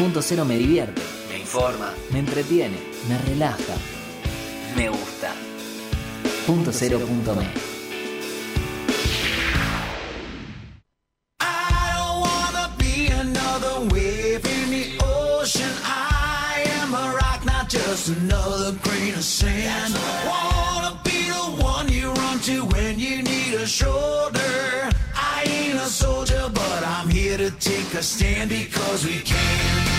Punto Cero me divierte, me informa, me entretiene, me relaja, me gusta. Punto Cero punto me. I don't wanna be another wave in the ocean. I am a rock, not just another grain of sand. Wanna be the one you run to when you need a shoulder. I ain't a soldier, but I'm here to take a stand because we can.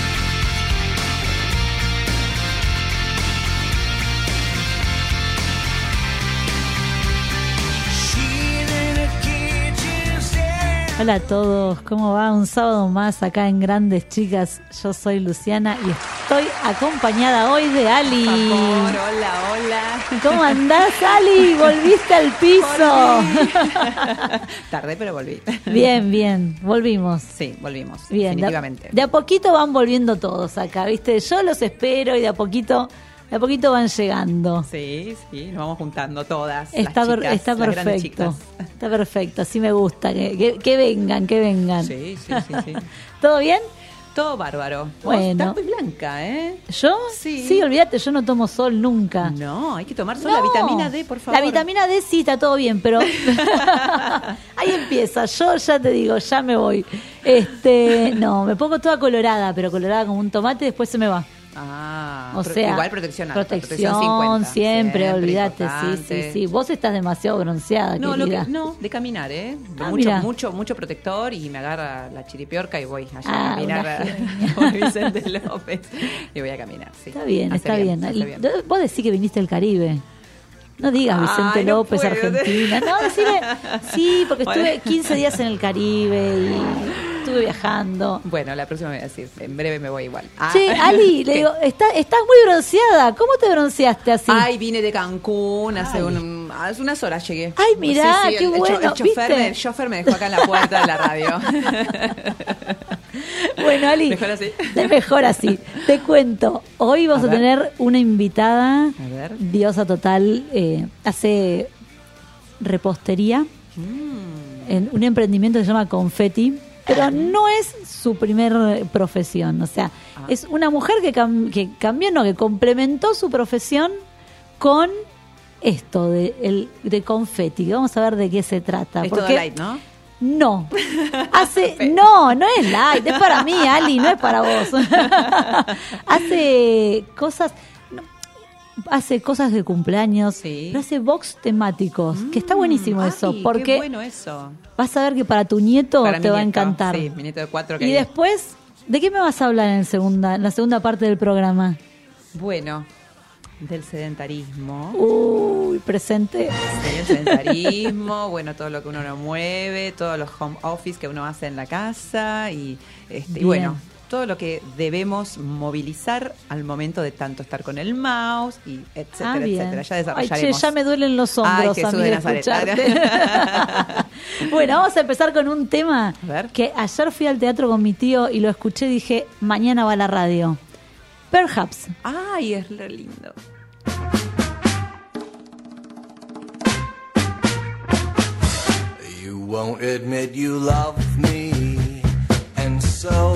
Hola a todos, ¿cómo va? Un sábado más acá en Grandes Chicas. Yo soy Luciana y estoy acompañada hoy de Ali. Por favor, hola, hola. ¿Cómo andás, Ali? Volviste al piso. Tardé, pero volví. Bien, bien, volvimos. Sí, volvimos. Bien, de a, definitivamente. de a poquito van volviendo todos acá, ¿viste? Yo los espero y de a poquito, de a poquito van llegando. Sí, sí, nos vamos juntando todas. Está, las chicas, está las perfecto. chicas. Está perfecto, así me gusta. Que, que- que vengan, que vengan. Sí, sí, sí, sí. ¿Todo bien? Todo bárbaro. Vos Bueno. Estás muy blanca, ¿eh? ¿Yo? Sí. olvídate, yo no tomo sol nunca. No, hay que tomar solo No. la vitamina D, por favor. La vitamina D sí está todo bien, pero ahí empieza. Yo ya te digo, ya me voy. Este, no, me pongo toda colorada, pero colorada como un tomate, después se me va. Ah, O sea, igual protección alta, protección, 50. siempre, olvídate, sí, sí, sí. Vos estás demasiado bronceada, No, lo que, no, de caminar, ¿eh? De Ah, mucho, mucho, mucho protector y me agarra la chiripiorca y voy allá Ah, a caminar una a- genia. con Vicente López. Y voy a caminar, sí. Está bien, está bien. hace Y bien. Vos decís que viniste del Caribe. No digas Vicente Ay, no López, puedo. Argentina. No, decime, sí, porque estuve Bueno. 15 días en el Caribe y estuve viajando. Bueno, la próxima voy a decir, en breve me voy igual. Ah. Che, Ali, le digo, está, estás muy bronceada. ¿Cómo te bronceaste así? Ay, vine de Cancún hace, un- hace unas horas llegué. Ay, mirá, Sí, sí, qué el, el cho- bueno, El chofer, ¿viste? me, el chofer me dejó acá en la puerta de la radio. Bueno, Ali, Mejor así. de mejor así. Te cuento, hoy vamos A tener una invitada, A ver. diosa total, eh, hace repostería Mm. en un emprendimiento que se llama Confetti, pero no es su primer profesión, o sea, Ah. es una mujer que, cam- que cambió, no, que complementó su profesión con esto de, el, de que vamos a ver de qué se trata. Es todo porque- light, ¿no? No. Hace, no, no es light, es para mí, Ali, no es para vos. hace cosas, hace cosas de cumpleaños, Sí. pero hace box temáticos, que está buenísimo Ay, eso, qué porque bueno eso. vas a ver que para tu nieto Para te va a encantar. Sí, mi nieto de cuatro que y después, ¿de qué me vas a hablar en, segunda, en la segunda parte del programa? Bueno, del sedentarismo. Uy, presente. Sí, el sedentarismo, bueno, todo lo que uno no mueve, todos los home office que uno hace en la casa y, este, y bueno, todo lo que debemos movilizar al momento de tanto estar con el mouse y etcétera, Ah, etcétera. Ya Ay, desarrollaremos. che, ya me duelen los hombros Ay, a Jesús mí de de Nazaret. escucharte. bueno, vamos a empezar con un tema A ver. que ayer fui al teatro con mi tío y lo escuché y dije, mañana va a la radio. Perhaps. Ay, es re lindo. You won't admit you love me, and so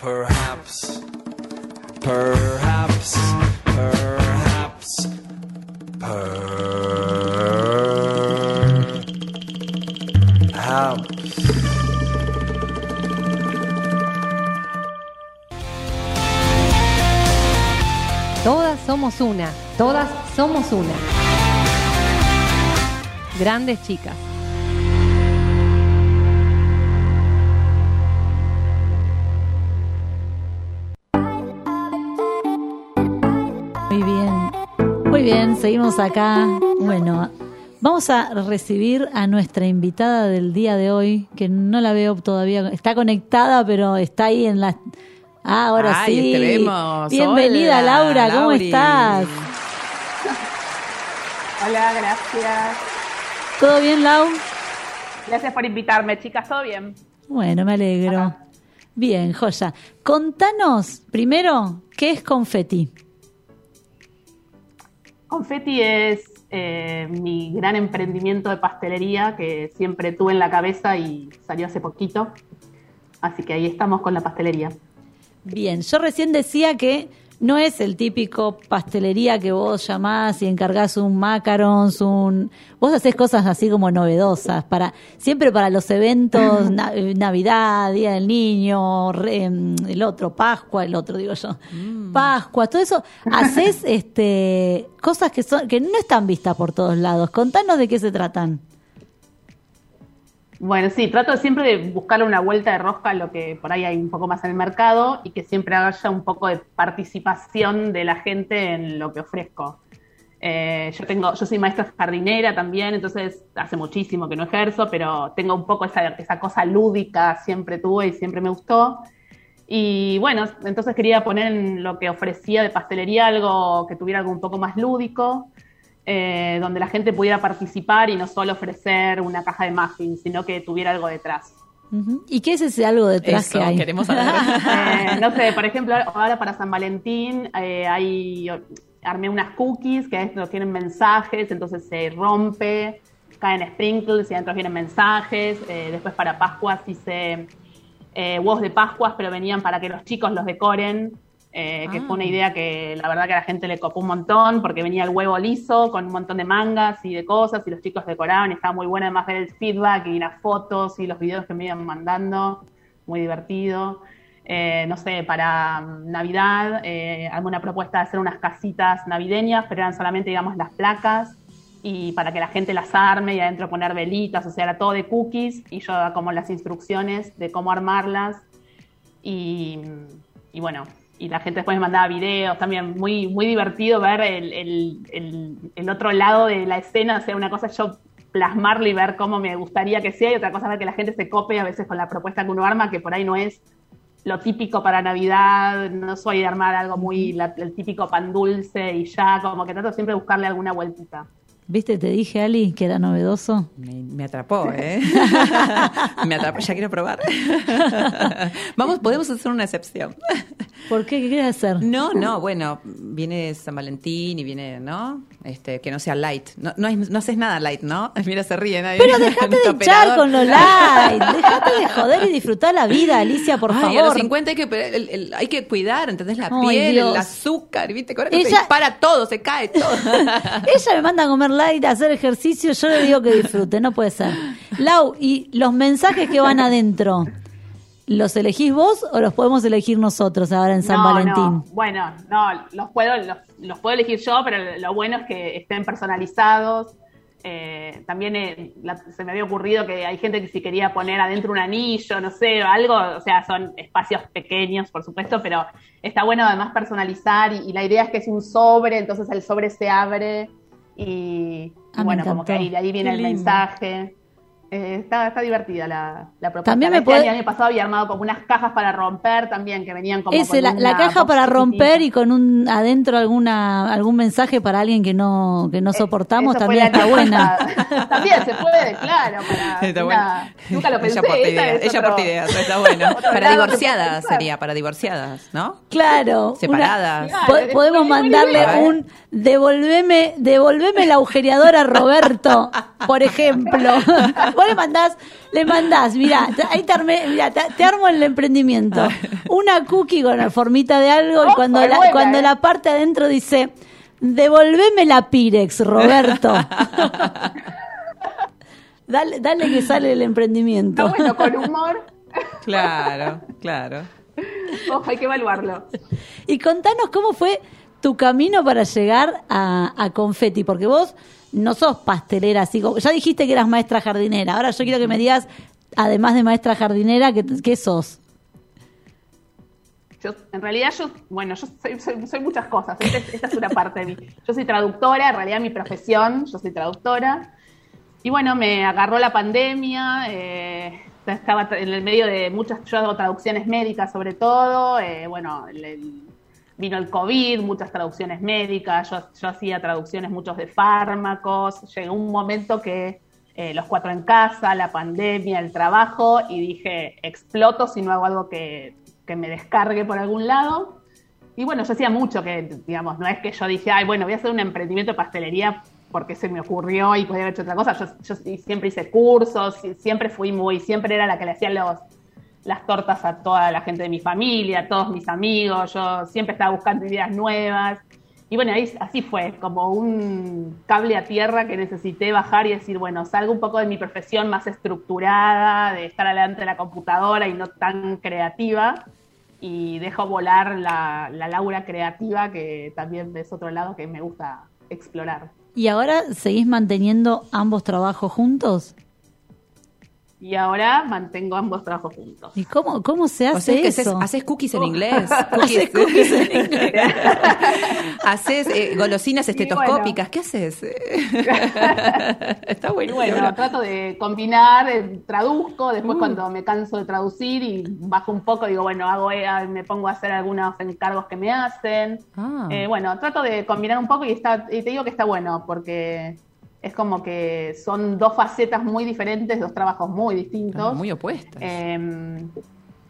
perhaps, perhaps, perhaps, perhaps. Todas somos una, todas somos una. Grandes chicas. Seguimos acá. Bueno, vamos a recibir a nuestra invitada del día de hoy, que no la veo todavía. Está conectada, pero está ahí en la. Ah, ahora Ay, sí. te vemos. Bienvenida, Hola, Laura. ¿Cómo Lauri. estás? Hola, gracias. ¿Todo bien, Lau? Gracias por invitarme, chicas. ¿Todo bien? Bueno, me alegro. Ajá. Bien, joya. Contanos primero, ¿qué es confeti? Confetti es eh, mi gran emprendimiento de pastelería que siempre tuve en la cabeza y salió hace poquito. Así que ahí estamos con la pastelería. Bien, yo recién decía que no es el típico pastelería que vos llamás y encargás un macarons, un... Vos hacés cosas así como novedosas, para siempre para los eventos, na- eh, Navidad, Día del Niño, re- em, el otro, Pascua, el otro digo yo, Pascua, todo eso, hacés este, cosas que, son, que no están vistas por todos lados. Contanos de qué se tratan. Bueno, sí, trato siempre de buscarle una vuelta de rosca a lo que por ahí hay un poco más en el mercado y que siempre haya un poco de participación de la gente en lo que ofrezco. Eh, yo tengo, yo soy maestra jardinera también, entonces hace muchísimo que no ejerzo, pero tengo un poco esa, esa cosa lúdica, siempre tuve y siempre me gustó. Y bueno, entonces quería poner en lo que ofrecía de pastelería algo que tuviera algo un poco más lúdico, eh, donde la gente pudiera participar y no solo ofrecer una caja de muffins, sino que tuviera algo detrás. ¿Y qué es ese algo detrás Eso, que hay? queremos saber. Eh, no sé, por ejemplo, ahora para San Valentín eh, hay, armé unas cookies que adentro tienen mensajes, entonces se rompe, caen sprinkles y adentro vienen mensajes. Eh, después para Pascuas hice eh, huevos de Pascuas, pero venían para que los chicos los decoren, eh, que Ah. fue una idea que la verdad que a la gente le copó un montón, porque venía el huevo liso con un montón de mangas y de cosas, y los chicos decoraban, y estaba muy bueno además ver el feedback y las fotos y los videos que me iban mandando, muy divertido. Eh, no sé, para mm, Navidad, eh, alguna propuesta de hacer unas casitas navideñas, pero eran solamente, digamos, las placas y para que la gente las arme y adentro poner velitas, o sea, era todo de cookies y yo daba como las instrucciones de cómo armarlas y, y bueno, y la gente después me mandaba videos, también muy, muy divertido ver el, el- el- el otro lado de la escena, o sea, una cosa yo plasmarlo y ver cómo me gustaría que sea y otra cosa ver que la gente se cope a veces con la propuesta que uno arma, que por ahí no es lo típico para Navidad, no soy de armar algo muy, la- el típico pan dulce y ya, como que trato siempre de buscarle alguna vueltita. ¿Viste? Te dije, Ali, que era novedoso. Me, me atrapó, ¿eh? me atrapó, ya quiero probar. Vamos, podemos hacer una excepción. ¿Por qué? ¿Qué quieres hacer? No, no, bueno, viene San Valentín y viene, ¿no? Este, que no sea light. No, no, no haces nada light, ¿no? Mira, se ríen ahí. Pero dejate de hinchar con lo light. Dejate de joder y disfrutar la vida, Alicia, por Ay, a los favor. 50 hay que, el- el- hay que cuidar, ¿entendés? La Ay, piel, Dios. el azúcar, ¿viste? Ahora que se dispara todo, se cae todo. Ella me manda a comer light, a hacer ejercicio, yo le digo que disfrute, no puede ser. Lau, ¿y los mensajes que van adentro? ¿Los elegís vos o los podemos elegir nosotros ahora en San No, Valentín? no. Bueno, no, los puedo, los, los puedo elegir yo, pero lo bueno es que estén personalizados. Eh, también eh, la- se me había ocurrido que hay gente que si quería poner adentro un anillo, no sé, algo, o sea, son espacios pequeños, por supuesto, pero está bueno además personalizar y, y la idea es que es un sobre, entonces el sobre se abre y, Ah, bueno, como que ahí, de ahí viene Qué el lindo. mensaje. Eh, está, está divertida la, la propuesta. También me Este puede- año, el año pasado había armado como unas cajas para romper también, que venían como. Ese, con la, caja para romper y con un adentro alguna algún mensaje para alguien que no que no soportamos Eh, Eso fue también está buena. también se puede, claro. Para Está una-. Nunca lo pensé. Ella aporta esta ideas, es ella otro- aporta ideas, está bueno. Para divorciadas sería, para divorciadas, ¿no? Claro. Separadas. una- Claro, po- podemos mandarle un devolveme, devolveme la agujereadora a Roberto, por ejemplo. Vos le mandás, le mandás, mirá, ahí te, armé- mirá, te, te armo el emprendimiento. Una cookie con la formita de algo y cuando la, buena, cuando ¿eh? la parte adentro dice devolveme la Pirex, Roberto. dale, dale que sale el emprendimiento. Está bueno, con humor. Claro, claro. Ojo, hay que evaluarlo. Y contanos cómo fue tu camino para llegar a, a Confetti, porque vos no sos pastelera, así como, ya dijiste que eras maestra jardinera, ahora yo quiero que me digas, además de maestra jardinera, ¿qué, qué sos? Yo, en realidad, yo, bueno, yo soy, soy- soy muchas cosas. Esta es, esta es una parte de mí. Yo soy traductora, en realidad mi profesión, yo soy traductora. Y bueno, me agarró la pandemia, eh, estaba en el medio de muchas, yo hago traducciones médicas sobre todo, eh, bueno, el- el- vino el COVID, muchas traducciones médicas, yo, yo hacía traducciones muchos de fármacos, llegó un momento que eh, los cuatro en casa, la pandemia, el trabajo, y dije, exploto si no hago algo que, que me descargue por algún lado. Y bueno, yo hacía mucho que, digamos, no es que yo dije, ay, bueno, voy a hacer un emprendimiento de pastelería porque se me ocurrió y podía haber hecho otra cosa. Yo, yo siempre hice cursos, siempre fui muy, siempre era la que le hacía los, las tortas a toda la gente de mi familia, a todos mis amigos. Yo siempre estaba buscando ideas nuevas. Y bueno, ahí, así fue, como un cable a tierra que necesité bajar y decir, bueno, salgo un poco de mi profesión más estructurada, de estar delante de la computadora y no tan creativa, y dejo volar la, la Laura creativa, que también es otro lado que me gusta explorar. ¿Y ahora seguís manteniendo ambos trabajos juntos? Y ahora mantengo ambos trabajos juntos. ¿Y cómo, cómo se hace O sea, que haces, eso? haces cookies en inglés. Haces cookies en inglés. haces eh, golosinas estetoscópicas. ¿Qué haces? Está Y bueno. bueno, trato de combinar, eh, traduzco, después cuando me canso de traducir y bajo un poco, digo, bueno, hago, eh, me pongo a hacer algunos encargos que me hacen. Ah. Eh, bueno, trato de combinar un poco y, está, y te digo que está bueno, porque es como que son dos facetas muy diferentes, dos trabajos muy distintos. muy opuestas. Eh,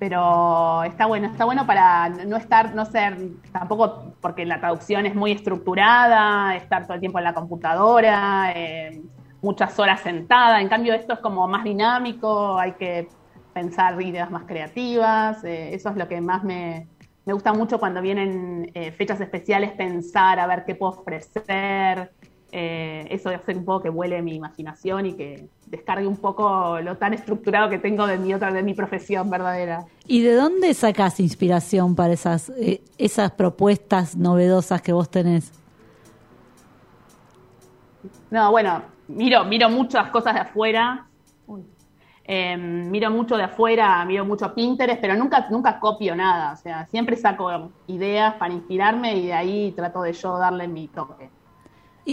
pero está bueno, está bueno para no estar, no ser tampoco, porque la traducción es muy estructurada, estar todo el tiempo en la computadora, eh, muchas horas sentada. En cambio, esto es como más dinámico, hay que pensar ideas más creativas. eh, eso es lo que más me, me gusta mucho cuando vienen eh, fechas especiales, pensar a ver qué puedo ofrecer. Eh, eso hace un poco que vuele mi imaginación y que descargue un poco lo tan estructurado que tengo de mi otra, de mi profesión verdadera. ¿Y de dónde sacás inspiración para esas, eh, esas propuestas novedosas que vos tenés? No, bueno, miro, miro muchas cosas de afuera. Uy. Eh, miro mucho de afuera, miro mucho Pinterest, pero nunca, nunca copio nada. O sea, siempre saco ideas para inspirarme y de ahí trato de yo darle mi toque.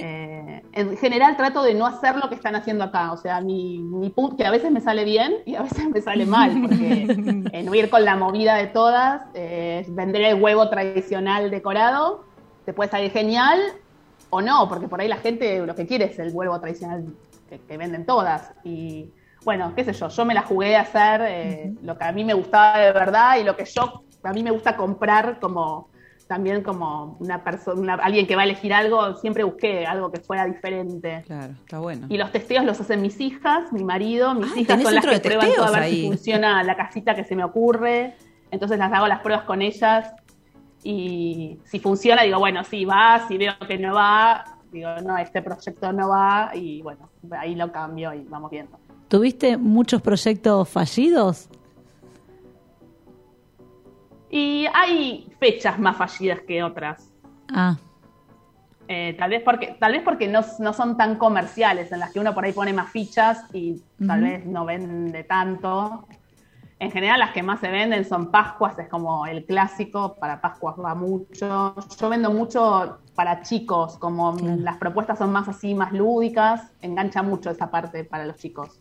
Eh, en general trato de no hacer lo que están haciendo acá. O sea, mi, mi punto, que a veces me sale bien y a veces me sale mal, porque eh, no ir con la movida de todas, eh, vender el huevo tradicional decorado, te puede salir genial o no, porque por ahí la gente lo que quiere es el huevo tradicional que, que venden todas. Y bueno, qué sé yo, yo me la jugué a hacer eh, lo que a mí me gustaba de verdad y lo que yo, a mí me gusta comprar como también como una persona, alguien que va a elegir algo, siempre busqué algo que fuera diferente. Claro, está bueno. Y los testeos los hacen mis hijas, mi marido, mis Ah, hijas son las que prueban todo a ver si funciona la casita que se me ocurre. Entonces las hago las pruebas con ellas y si funciona digo, bueno, sí va, si veo que no va, digo, no, este proyecto no va y bueno, ahí lo cambio y vamos viendo. ¿Tuviste muchos proyectos fallidos? Y hay fechas más fallidas que otras. Ah, Eh, tal vez porque, tal vez porque no, no son tan comerciales, en las que uno por ahí pone más fichas y tal vez no vende tanto. En general las que más se venden son Pascuas, es como el clásico, para Pascuas va mucho. Yo vendo mucho para chicos, como las propuestas son más así, más lúdicas, engancha mucho esa parte para los chicos.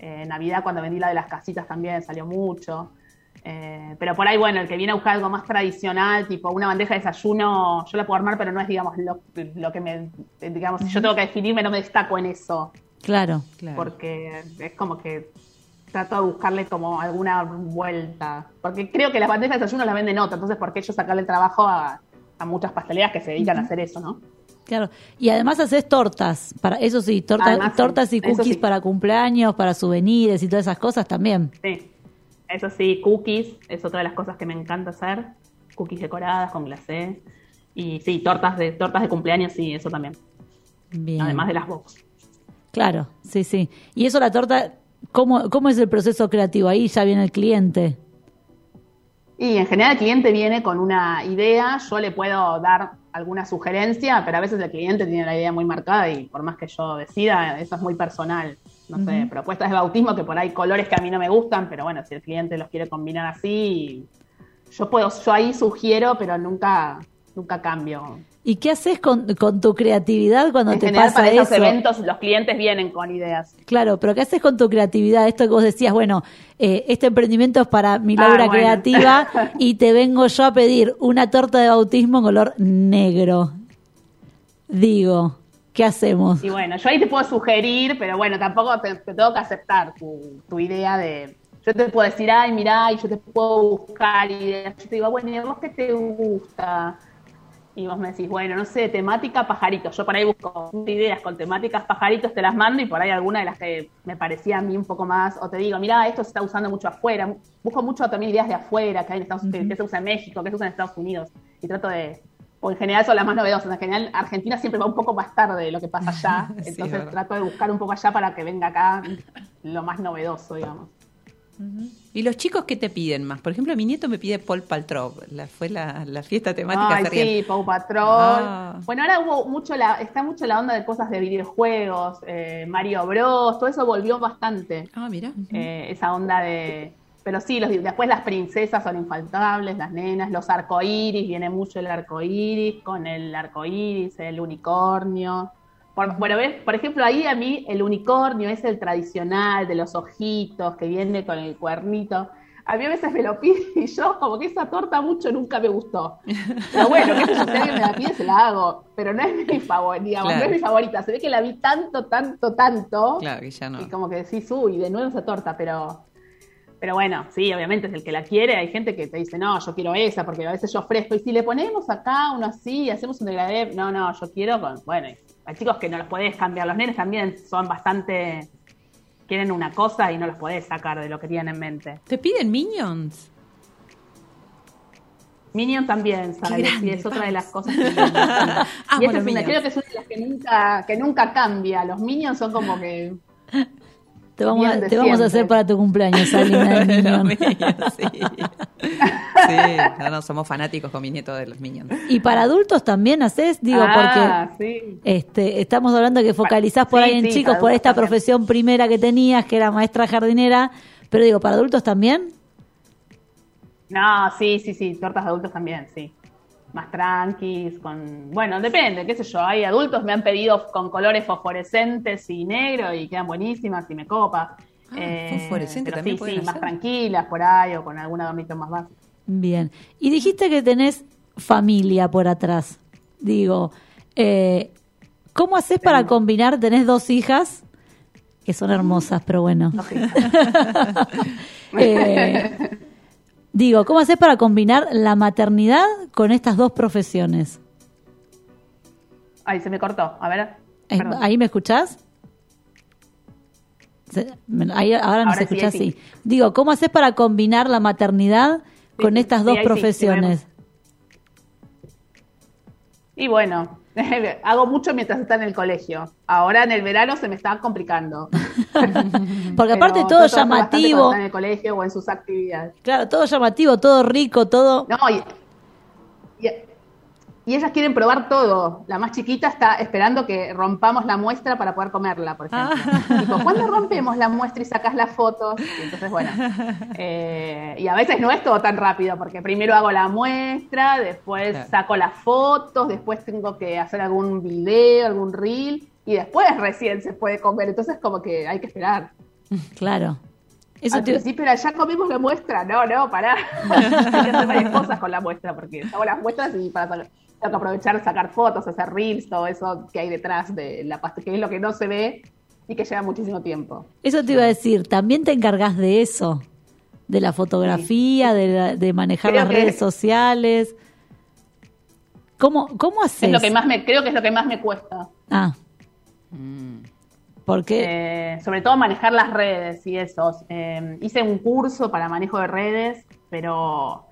Eh, Navidad, cuando vendí la de las casitas también salió mucho. Eh, pero por ahí, bueno, el que viene a buscar algo más tradicional, tipo una bandeja de desayuno, yo la puedo armar, pero no es, digamos, lo, lo que me, digamos, si yo tengo que definirme, no me destaco en eso. Claro. Claro. Porque es como que trato de buscarle como alguna vuelta. Porque creo que las bandejas de desayuno las venden otra, entonces, ¿por qué yo sacarle el trabajo a, a muchas pastelerías que se dedican a hacer eso, no? Claro. Y además haces tortas, para eso sí, torta- Además, tortas y cookies sí. para cumpleaños, para souvenirs y todas esas cosas también. Sí. Eso sí, cookies es otra de las cosas que me encanta hacer. Cookies decoradas con glacé. Y sí, tortas de, tortas de cumpleaños, sí, eso también. Bien. Además de las box. Claro, sí, sí. Y eso la torta, ¿cómo, cómo es el proceso creativo? Ahí ya viene el cliente. Y en general el cliente viene con una idea, yo le puedo dar alguna sugerencia, pero a veces el cliente tiene la idea muy marcada y por más que yo decida, eso es muy personal. No sé, propuestas de bautismo que por ahí colores que a mí no me gustan, pero bueno, si el cliente los quiere combinar así, yo puedo, yo ahí sugiero, pero nunca, nunca cambio. ¿Y qué haces con, con tu creatividad cuando en te general pasa para eso? esos eventos los clientes vienen con ideas. Claro, pero ¿qué haces con tu creatividad? Esto que vos decías, bueno, eh, este emprendimiento es para mi Ah, Laura bueno. creativa y te vengo yo a pedir una torta de bautismo en color negro. Digo, ¿qué hacemos? Y bueno, yo ahí te puedo sugerir, pero bueno, tampoco te, te tengo que aceptar tu, tu idea de. Yo te puedo decir, ay, mirá, y yo te puedo buscar ideas. Yo te digo, bueno, ¿y a vos qué te gusta? Y vos me decís, bueno, no sé, temática pajaritos. Yo por ahí busco ideas con temáticas pajaritos, te las mando y por ahí alguna de las que me parecía a mí un poco más. O te digo, mirá, esto se está usando mucho afuera. Busco mucho también ideas de afuera, que, hay en Estados, que- que se usa en México, que se usa en Estados Unidos. Y trato de. O en general son las más novedosas. En general, Argentina siempre va un poco más tarde de lo que pasa allá. Entonces trato de buscar un poco allá para que venga acá lo más novedoso, digamos. ¿Y los chicos qué te piden más? Por ejemplo, mi nieto me pide Paul Paltrow. La, fue la, la fiesta temática. Ay, sí, Paw Patrol. Ah. Bueno, ahora hubo mucho la, está mucho la onda de cosas de videojuegos, eh, Mario Bros, todo eso volvió bastante. Ah, mira. Eh, esa onda de. Pero sí, los, después las princesas son infaltables, las nenas, los arcoíris, viene mucho el arcoíris, con el arcoíris, el unicornio. Por, bueno, ves, por ejemplo, ahí a mí el unicornio es el tradicional de los ojitos que viene con el cuernito. A mí a veces me lo piden y yo, como que esa torta mucho nunca me gustó. Pero bueno, qué sé yo, si alguien me la pide, se la hago. Pero no es mi favorita, digamos, Claro. no es mi favorita. Se ve que la vi tanto, tanto, tanto. Claro que ya no. Y como que decís, uy, de nuevo esa torta, pero. Pero bueno, sí, obviamente es el que la quiere. Hay gente que te dice, no, yo quiero esa, porque a veces yo ofrezco. Y si le ponemos acá uno así, hacemos un degradé, no, no, yo quiero con. Bueno, hay chicos que no los podés cambiar. Los nenes también son bastante. Quieren una cosa y no los podés sacar de lo que tienen en mente. ¿Te piden Minions? Minion también, ¿sabes? grande, Sí, es otra de las cosas que. Amo Y los es una, creo que es una de las que nunca, que nunca cambia. Los Minions son como que. Te vamos, a, te vamos a hacer para tu cumpleaños, Los. Minions, sí. Sí, no, no, somos fanáticos con mi nieto de los Minions. Y para adultos también haces, digo, ah, porque sí. este, estamos hablando de que focalizás por Sí, ahí en sí, chicos, por esta también. profesión primera que tenías, que era maestra jardinera, pero digo, ¿para adultos también? No, sí, sí, sí, tortas de adultos también, sí. Más tranquis, con... Bueno, depende, qué sé yo, hay adultos me han pedido con colores fosforescentes y negro y quedan buenísimas y me copa. Ah, fosforescente pero también sí, sí, más tranquilas por ahí o con algún adornito más básico. Bien. Y dijiste que tenés familia por atrás. Digo, eh, ¿cómo haces para combinar? Tenés dos hijas, que son hermosas, pero bueno. Eh, digo, ¿cómo haces para combinar la maternidad con estas dos profesiones? Ay, se me cortó, a ver. Eh, perdón. ¿Ahí me escuchás? Ahí- ahora nos Ahora escuchás, ahí sí, sí. Digo, ¿cómo haces para combinar la maternidad con sí, estas dos ahí profesiones? Y bueno, hago mucho mientras está en el colegio. Ahora en el verano se me está complicando. Porque aparte Pero todo llamativo, está en el colegio o en sus actividades. claro, todo llamativo, todo rico, todo... No, y- y ellas quieren probar todo. La más chiquita está esperando que rompamos la muestra para poder comerla, por ejemplo. Ah. Tipo, ¿cuándo rompemos la muestra y sacas las fotos? Y entonces, bueno. eh, y a veces no es todo tan rápido, porque primero hago la muestra, después Claro. saco las fotos, después tengo que hacer algún video, algún reel, y después recién se puede comer. Entonces, como que hay que esperar. Claro. Eso Al te- principio era, ya comimos la muestra. No, no, pará. Hay que hacer varias cosas con la muestra, porque hago las muestras y para tengo que aprovechar, sacar fotos, hacer reels, todo eso que hay detrás de la pasta, que es lo que no se ve y que lleva muchísimo tiempo. Eso te iba a decir, también te encargas de eso, de la fotografía, de, la- de manejar Creo las que- redes sociales. ¿Cómo, cómo haces? Es lo que más me, creo que es lo que más me cuesta. Ah, Mm. porque Eh, sobre todo manejar las redes y eso. Eh, hice un curso para manejo de redes, pero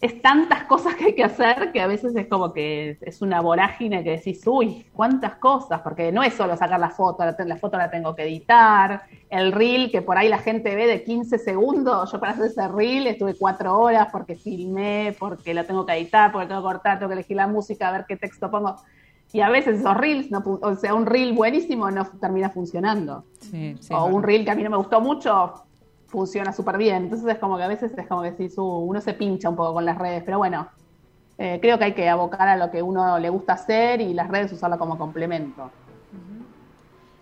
es tantas cosas que hay que hacer que a veces es como que es una vorágine que decís, uy, cuántas cosas, porque no es solo sacar la foto, la, la foto la tengo que editar, el reel que por ahí la gente ve de 15 segundos, yo para hacer ese reel estuve cuatro horas porque filmé, porque lo tengo que editar, porque tengo que cortar, tengo que elegir la música, a ver qué texto pongo. Y a veces esos reels, no, o sea, un reel buenísimo no termina funcionando. Sí, sí, o un reel que a mí no me gustó mucho, funciona súper bien. Entonces es como que a veces es como que decís, uh, uno se pincha un poco con las redes, pero bueno, eh, creo que hay que abocar a lo que uno le gusta hacer y las redes usarla como complemento.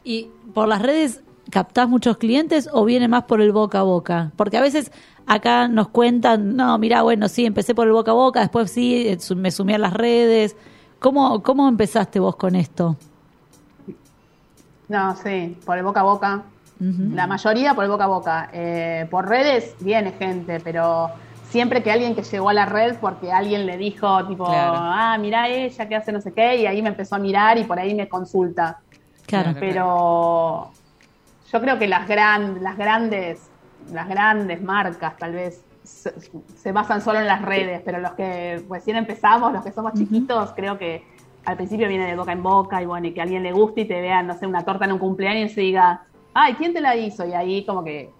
¿Y por las redes captás muchos clientes o viene más por el boca a boca? Porque a veces acá nos cuentan, no, mira, bueno, sí, empecé por el boca a boca, después sí, eh, su- me sumé a las redes. ¿Cómo, cómo empezaste vos con esto? No, sí, por el boca a boca. La mayoría por el boca a boca. Eh, por redes viene gente, pero siempre que alguien que llegó a la red porque alguien le dijo, tipo, Claro. ah, mira ella que hace no sé qué, y ahí me empezó a mirar y por ahí me consulta. Claro. Claro. pero yo creo que las, gran, las grandes las grandes marcas tal vez se, se basan solo en las redes, pero los que recién empezamos, los que somos chiquitos, creo que al principio viene de boca en boca y bueno, y que a alguien le guste y te vea, no sé, una torta en un cumpleaños y se diga, ay, ¿quién te la hizo? Y ahí como que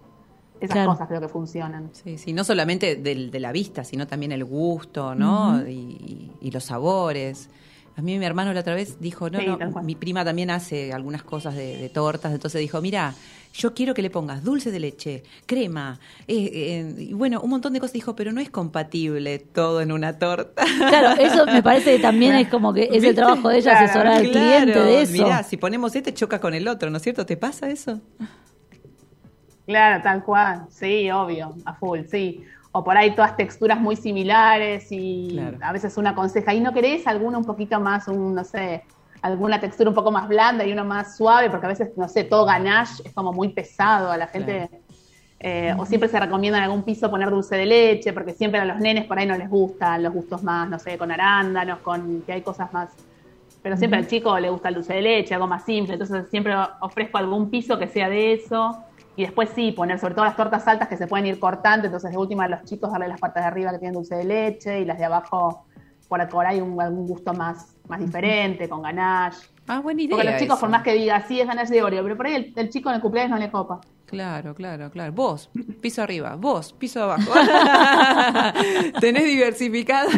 esas Claro. cosas creo que funcionan. Sí, sí, no solamente del- de la vista, sino también el gusto, ¿no? y, y los sabores. A mí mi hermano la otra vez dijo, no, Sí, no, mi prima también hace algunas cosas de, de tortas, entonces dijo, mira, yo quiero que le pongas dulce de leche, crema, eh, eh, y bueno, un montón de cosas. Dijo, pero no es compatible todo en una torta. Claro, eso me parece que también es como que es el trabajo de ella Claro, asesorar al cliente de eso. Mirá, si ponemos este choca con el otro, ¿no es cierto? ¿Te pasa eso? Claro, tal cual, sí, obvio, a full, sí. O por ahí todas texturas muy similares y Claro. a veces una aconseja, ¿y no querés alguna un poquito más, un, no sé, alguna textura un poco más blanda y uno más suave? Porque a veces, no sé, todo ganache es como muy pesado a la gente. eh, O siempre se recomienda en algún piso poner dulce de leche, porque siempre a los nenes por ahí no les gustan los gustos más, no sé, con arándanos, con que hay cosas más pero siempre al chico le gusta el dulce de leche, algo más simple, entonces siempre ofrezco algún piso que sea de eso. Y después sí, poner sobre todo las tortas altas que se pueden ir cortando, entonces de última a los chicos darle las partes de arriba que tienen dulce de leche y las de abajo por acá hay un, algún gusto más, más diferente, con ganache. Ah, buena idea. Porque los chicos, eso. por más que diga, sí, es ganache de Oreo, pero por ahí el, el chico en el cumpleaños no le copa. Claro, claro, claro. Vos, piso arriba, vos, piso abajo. Tenés diversificada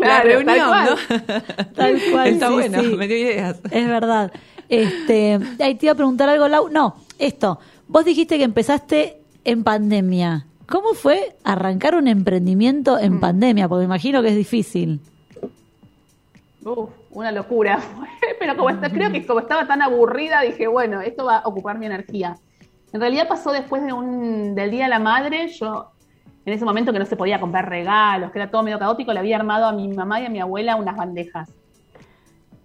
la, reunión, tal cual. ¿no? Tal cual, Está sí, bueno, sí. me dio ideas. Es verdad. Este, ahí te iba a preguntar algo, Lau. No, esto. Vos dijiste que empezaste en pandemia. ¿Cómo fue arrancar un emprendimiento en pandemia? Porque me imagino que es difícil. Uf, una locura. Pero como está- creo que como estaba tan aburrida, dije, bueno, esto va a ocupar mi energía. En realidad pasó después de un, del Día de la Madre. Yo, en ese momento que no se podía comprar regalos, que era todo medio caótico, le había armado a mi mamá y a mi abuela unas bandejas.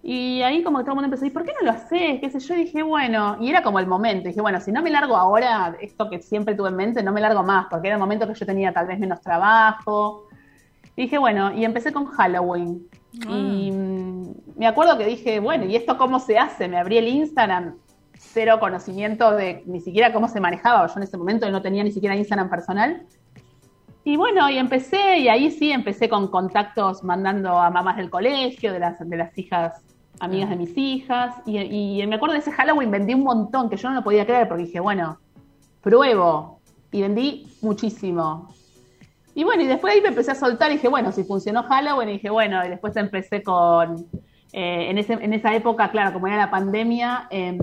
Y ahí como que todo el mundo empezó, ¿y por qué no lo haces? ¿Qué sé yo? Y dije, bueno, y era como el momento. Dije, bueno, si no me largo ahora, esto que siempre tuve en mente, no me largo más, porque era el momento que yo tenía tal vez menos trabajo. Y dije, bueno, y empecé con Halloween. Y mm, me acuerdo que dije, bueno, ¿y esto cómo se hace? Me abrí el Instagram, cero conocimiento de ni siquiera cómo se manejaba. Yo en ese momento no tenía ni siquiera Instagram personal. Y bueno, y empecé, y ahí sí empecé con contactos mandando a mamás del colegio, de las, de las hijas, amigas de mis hijas. Y, y me acuerdo de ese Halloween vendí un montón, que yo no lo podía creer, porque dije, bueno, pruebo. Y vendí muchísimo. Y bueno, y después ahí me empecé a soltar y dije, bueno, si funcionó Halloween, y dije, bueno, y después empecé con, eh, en, ese, en esa época, claro, como era la pandemia, em,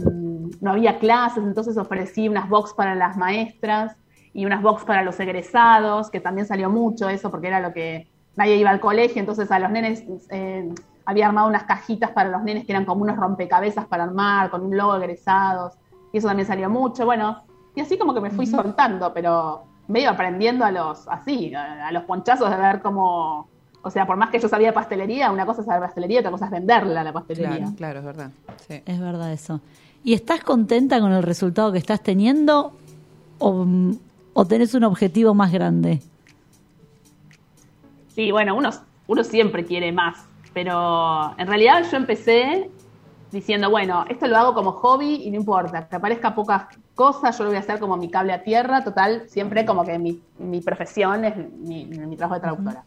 no había clases, entonces ofrecí unas box para las maestras y unas box para los egresados, que también salió mucho eso, porque era lo que nadie iba al colegio, entonces a los nenes eh, había armado unas cajitas para los nenes que eran como unos rompecabezas para armar, con un logo de egresados, y eso también salió mucho. Bueno, Y así como que me fui soltando, pero medio aprendiendo a los, así, a, a los ponchazos de ver cómo, o sea, por más que yo sabía pastelería, una cosa es saber pastelería, otra cosa es venderla la pastelería. Claro, claro, es verdad. Sí. Es verdad eso. ¿Y estás contenta con el resultado que estás teniendo o, o tenés un objetivo más grande? Sí, bueno, uno, uno siempre quiere más, pero en realidad yo empecé diciendo, bueno, esto lo hago como hobby y no importa, que aparezca pocas cosas, yo lo voy a hacer como mi cable a tierra, total, siempre como que mi, mi profesión es mi, mi trabajo de traductora.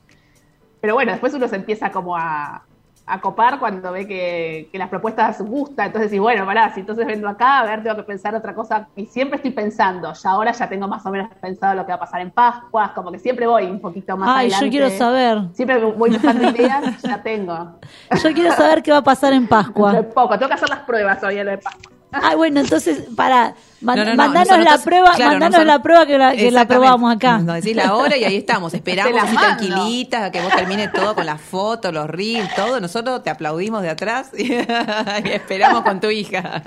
Pero bueno, después uno se empieza como a, a copar cuando ve que, que las propuestas gustan, entonces decís, bueno, pará, si entonces vengo acá, a ver, tengo que pensar otra cosa, y siempre estoy pensando, ya ahora ya tengo más o menos pensado lo que va a pasar en Pascuas, como que siempre voy un poquito más Ay, adelante. yo quiero saber. Siempre voy buscando ideas, ya tengo. Yo quiero saber qué va a pasar en Pascua. poco, tengo que hacer las pruebas todavía lo de Pascua. Ay, bueno, entonces, para, No, no, no, mandanos nosotros- la prueba, claro, mandanos nosotros- la prueba que la, que la probamos acá. Nos decís la hora y ahí estamos. Esperamos así tranquilitas a que vos termines todo con las fotos, los reels, todo. Nosotros te aplaudimos de atrás y, esperamos con tu hija.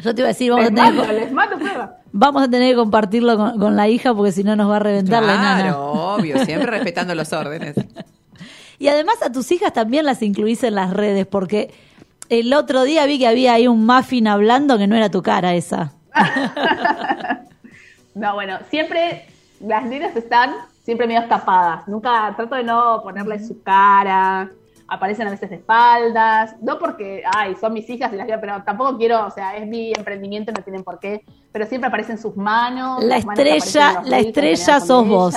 Yo te iba a decir, vamos a tener, mando, les mando pruebas. vamos a tener que compartirlo con, con la hija porque si no nos va a reventar la Claro, obvio, siempre respetando los órdenes. Y además a tus hijas también las incluís en las redes porque el otro día vi que había ahí un muffin hablando que no era tu cara esa. No, bueno, siempre las nenas están siempre medio tapadas. Nunca trato de no ponerle su cara. Aparecen a veces de espaldas. No porque, ay, son mis hijas y las quiero, pero tampoco quiero, o sea, es mi emprendimiento, no tienen por qué. Pero siempre aparecen sus manos. La manos estrella, la estrella sos vos.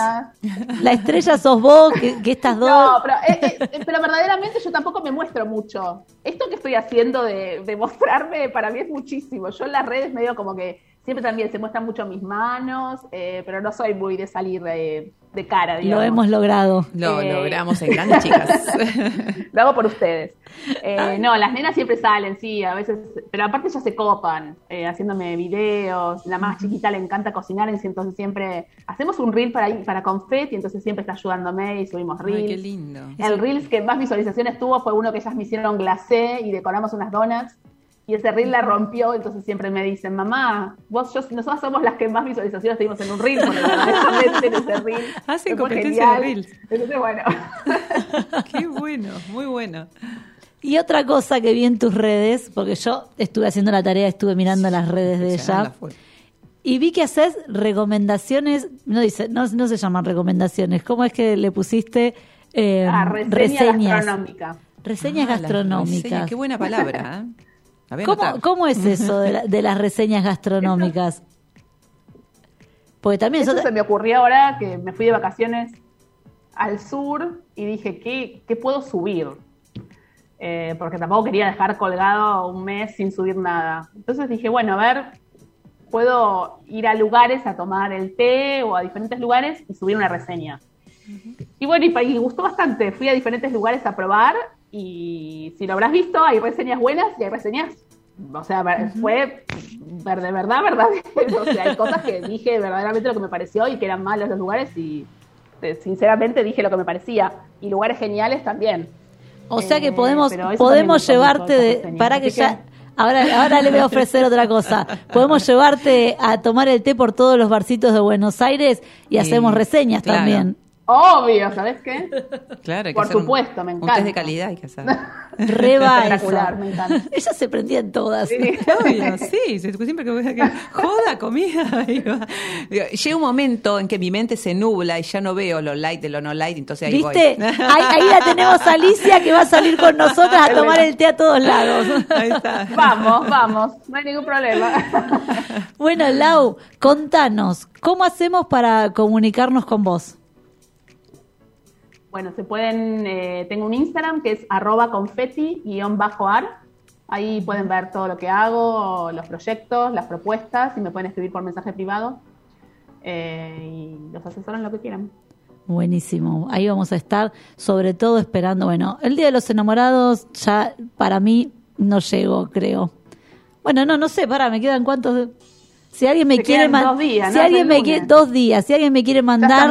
La estrella sos vos, que, que estas dos. No, pero, eh, eh, pero verdaderamente yo tampoco me muestro mucho. Esto que estoy haciendo de, de mostrarme para mí es muchísimo. Yo en las redes medio como que siempre también se muestran mucho mis manos, eh, pero no soy muy de salir de, de cara, Lo hemos logrado. Lo Eh. logramos en grandes chicas. Lo hago por ustedes. Eh, no, las nenas siempre salen, sí, a veces, pero aparte ya se copan, eh, haciéndome videos. La más chiquita le encanta cocinar, entonces siempre hacemos un reel para, para confeti, entonces siempre está ayudándome y subimos reels. Ay, qué lindo. El Reels que más visualizaciones tuvo fue uno que ellas me hicieron glacé y decoramos unas donuts. Y ese reel la rompió, entonces siempre me dicen, mamá, vos, yo, nosotros somos las que más visualizaciones tuvimos en un reel, porque en ese reel. Hacen fue competencia de reels. Entonces, bueno, Qué bueno, muy bueno. Y otra cosa que vi en tus redes, porque yo estuve haciendo la tarea, estuve mirando las redes de ella, y vi que haces recomendaciones, no dice, no, no se llaman recomendaciones, ¿cómo es que le pusiste eh, ah, reseña reseñas? gastronómica. Reseñas Ah, gastronómicas. reseñas, Qué buena palabra. ¿eh? ¿Cómo, es eso de, la- de las reseñas gastronómicas? Porque también Eso eso- se me ocurrió ahora que me fui de vacaciones al sur y dije, ¿qué, qué puedo subir? Eh, porque tampoco quería dejar colgado un mes sin subir nada. Entonces dije, bueno, a ver, puedo ir a lugares a tomar el té o a diferentes lugares y subir una reseña. Y bueno, y, y gustó bastante. Fui a diferentes lugares a probar y si lo habrás visto, hay reseñas buenas y hay reseñas, o sea, fue de verdad, verdadero. O sea, hay cosas que dije verdaderamente lo que me pareció y que eran malos los lugares y eh, sinceramente dije lo que me parecía. Y lugares geniales también. o sea que Eh, podemos, podemos llevarte de, para que ya, ahora, ahora le voy a ofrecer otra cosa. Podemos llevarte a tomar el té por todos los barcitos de Buenos Aires y hacemos reseñas claro. también. Obvio, ¿sabes qué? Claro, hay que Por hacer un- supuesto, me Un test encanta. de calidad hay que hacer. Reba Espectacular, me encanta. Ella se prendía en todas. Sí. Obvio, sí, siempre que voy a que joda, comida. ahí va. Digo, Llega un momento en que mi mente se nubla y ya no veo lo light de lo no light, entonces ahí ¿Viste? voy. Ahí, ahí la tenemos a Alicia que va a salir con nosotras a tomar el té a todos lados. Ahí está. Vamos, vamos, no hay ningún problema. Bueno, Lau, contanos, ¿cómo hacemos para comunicarnos con vos? Bueno, se pueden, eh, tengo un Instagram que es arroba confeti-ar. Ahí pueden ver todo lo que hago, los proyectos, las propuestas y me pueden escribir por mensaje privado. Eh, y los asesoran lo que quieran. Buenísimo, ahí vamos a estar, sobre todo esperando, bueno, el Día de los Enamorados ya para mí no llegó, creo. Bueno, no, no sé, para, me quedan cuántos... Si alguien me quiere quedan man- dos días, si ¿no? alguien me quiere dos días, si alguien me quiere mandar.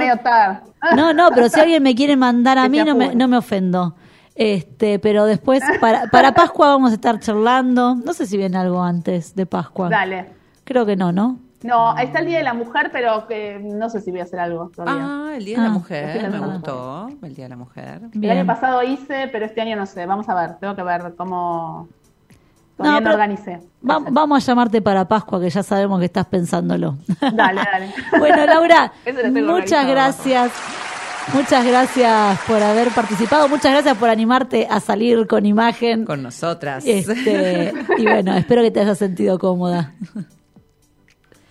No, no, pero si alguien me quiere mandar a mí, no me, no me ofendo. Este, pero después, para, para Pascua vamos a estar charlando. No sé si viene algo antes de Pascua. Dale. Creo que no, ¿no? No, está el Día de la Mujer, pero que no sé si voy a hacer algo todavía. Ah, el Día de la ah, Mujer, me gustó, el Día de la Mujer. El año pasado hice, pero este año no sé, vamos a ver, tengo que ver cómo, no, me organicé. Vamos a llamarte para Pascua, que ya sabemos que estás pensándolo. Dale, dale. bueno, Laura, muchas gracias. Muchas gracias por haber participado, muchas gracias por animarte a salir con imagen. Con nosotras. Este, y bueno, espero que te hayas sentido cómoda.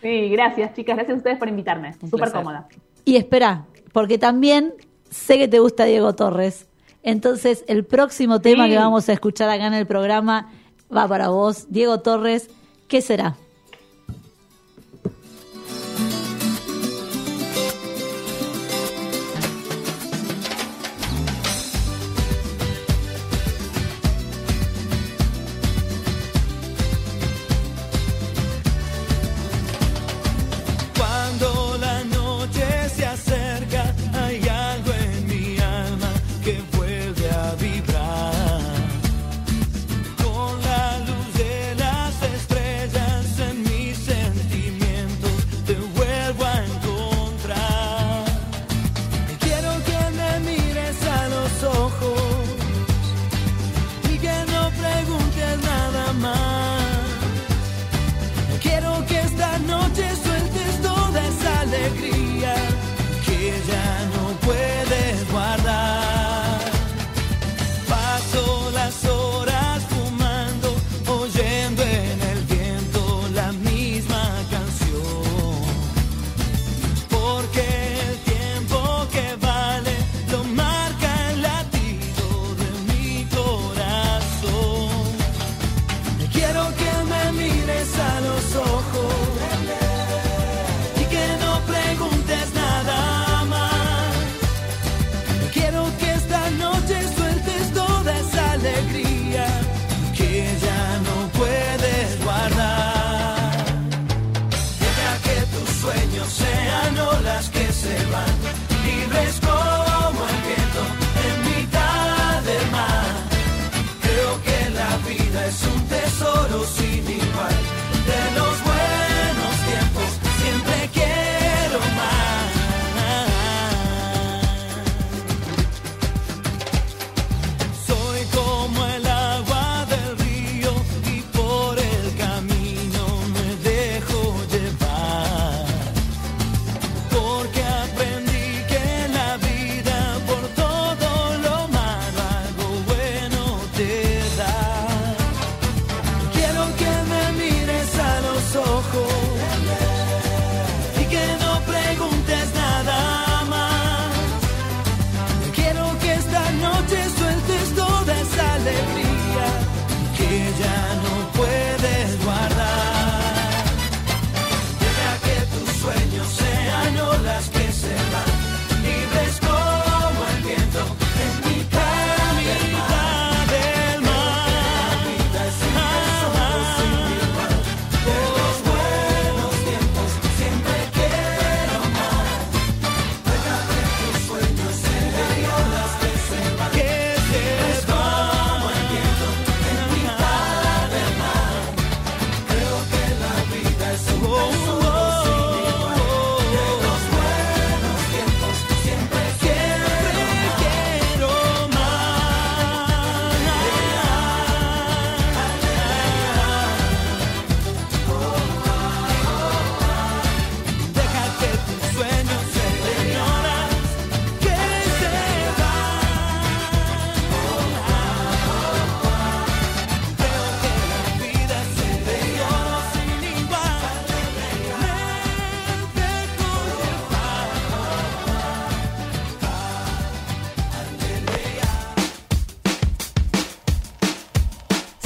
Sí, gracias chicas, gracias a ustedes por invitarme, súper cómoda. Y espera, porque también sé que te gusta Diego Torres, entonces el próximo tema que vamos a escuchar acá en el programa va para vos. Diego Torres, ¿qué será?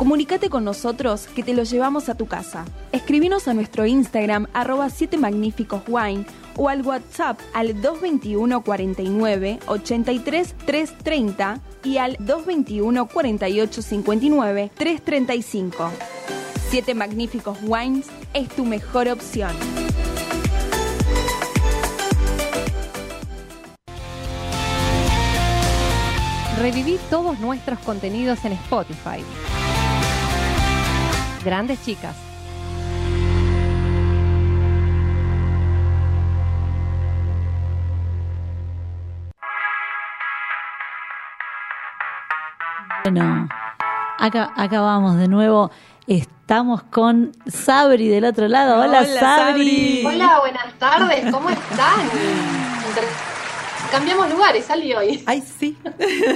Comunicate con nosotros que te lo llevamos a tu casa. Escribinos a nuestro Instagram arroba 7 magníficos wine o al WhatsApp al 221 49 83 330 y al 221 48 59 335. 7 Magníficos Wines es tu mejor opción. Reviví todos nuestros contenidos en Spotify. Grandes chicas. Bueno, acá, acá vamos de nuevo. Estamos con Sabri del otro lado. Hola, Hola, Sabri. Sabri. Hola, buenas tardes, ¿cómo están? Cambiamos lugares, salí hoy. Ay, sí.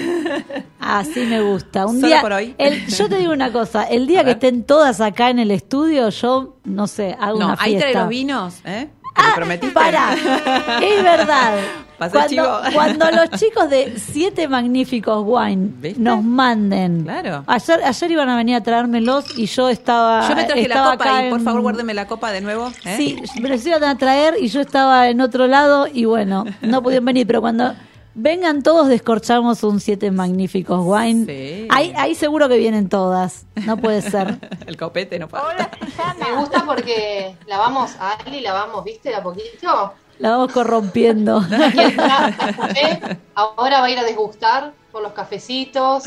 Así me gusta. Un Solo día, por hoy. el- yo te digo una cosa, el día A que ver. estén todas acá en el estudio, yo no sé, hago No, una ahí fiesta. trae los vinos, ¿eh? Que me prometiste. Para, es verdad. Cuando, chivo. cuando los chicos de Siete Magníficos Wine ¿Viste? nos manden. Claro. Ayer, ayer iban a venir a traérmelos y yo estaba. Yo me traje la copa y por favor guárdeme la copa de nuevo. ¿eh? Sí, me los iban a traer y yo estaba en otro lado y bueno, no pudieron venir, pero cuando vengan todos descorchamos un Siete Magníficos Wine. Sí. Ahí, ahí seguro que vienen todas, no puede ser. El copete no falta. Me gusta porque la vamos, a Ali la vamos, ¿viste? De a poquito. La vamos corrompiendo. Escuché, ahora va a ir a desgustar por los cafecitos.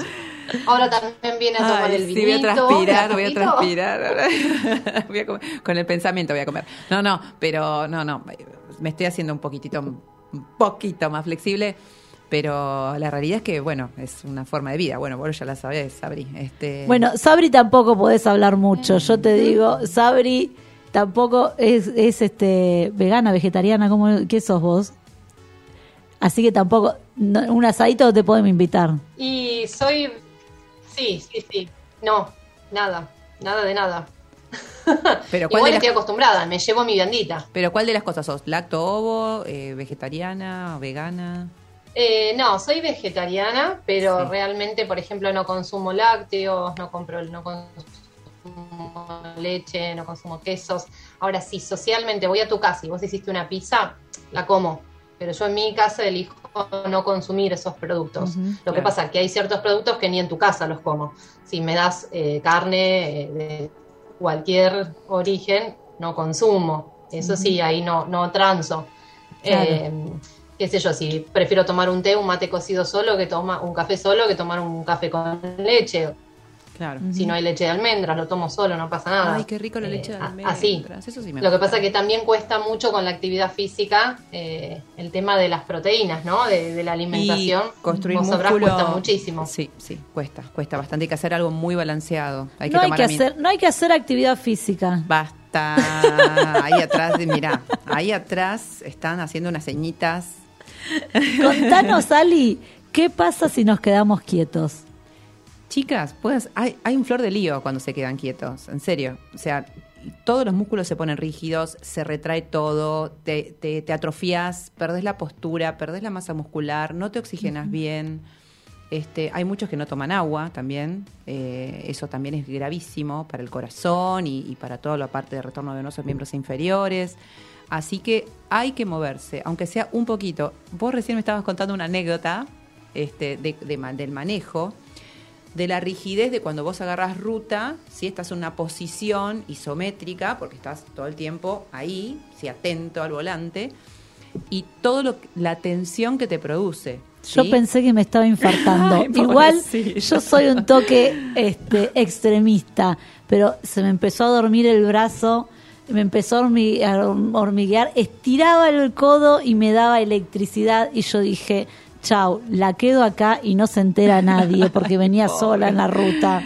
Ahora también viene a tomar Ay, el sí, vinito. voy a transpirar, ¿de voy a transpirar. Voy a comer. Con el pensamiento voy a comer. No, no, pero no, no. Me estoy haciendo un poquitito, un poquito más flexible. Pero la realidad es que, bueno, es una forma de vida. Bueno, vos ya la sabés, Sabri. Este, Bueno, Sabri tampoco podés hablar mucho, yo te digo, Sabri tampoco es, es este vegana, vegetariana, ¿cómo, ¿qué sos vos? Así que tampoco, no- un asadito te podemos invitar. Y soy. Sí, sí, sí. No, nada. Nada de nada. pero ¿cuál Igual de estoy las, acostumbrada, me llevo mi viandita. pero ¿cuál de las cosas sos? ¿Lacto ovo? eh, ¿Vegetariana? ¿Vegana? Eh, no, soy vegetariana, pero Sí. realmente, por ejemplo, no consumo lácteos, no compro, no consumo leche, no consumo quesos. Ahora sí, socialmente voy a tu casa y vos hiciste una pizza, la como. Pero yo en mi casa elijo no consumir esos productos. Lo que pasa es que hay ciertos productos que ni en tu casa los como. Si me das eh, carne eh, de cualquier origen, no consumo. Eso sí, ahí no, no transo. Claro. Eh, qué sé yo, si prefiero tomar un té, un mate cocido solo, que toma un café solo, que tomar un café con leche. Claro. Si no hay leche de almendras, lo tomo solo, no pasa nada. Ay, qué rico la Eh, leche de a- almendras. Así. Eso sí me Lo que pasa es que también cuesta mucho con la actividad física eh, el tema de las proteínas, ¿no? De, de la alimentación. Y construir Vos sabrás, músculo cuesta muchísimo. Sí, sí, cuesta, cuesta bastante. Hay que hacer algo muy balanceado. Hay que no, hay tomar que a mí- hacer, no hay que hacer actividad física. Basta. Ahí atrás, de- mirá, ahí atrás están haciendo unas ceñitas. Contanos, Ali, ¿qué pasa si nos quedamos quietos? Chicas, pues hay, hay un flor de lío cuando se quedan quietos, en serio. O sea, todos los músculos se ponen rígidos, se retrae todo, te, te, te atrofias, perdés la postura, perdés la masa muscular, no te oxigenas bien. Este, hay muchos que no toman agua también, eh, eso también es gravísimo para el corazón y, y para toda la parte de retorno de nuestros miembros inferiores. Así que hay que moverse, aunque sea un poquito. Vos recién me estabas contando una anécdota este, de- del manejo de la rigidez de cuando vos agarras ruta, si estás en una posición isométrica, porque estás todo el tiempo ahí, si atento al volante, y todo lo que- la tensión que te produce. Yo ¿sí? pensé que me estaba infartando. Ay, Igual yo soy un toque este, extremista, pero se me empezó a dormir el brazo, me empezó a hormi- a hormiguear, estiraba el codo y me daba electricidad y yo dije, chau, la quedo acá y no se entera nadie porque venía sola en la ruta.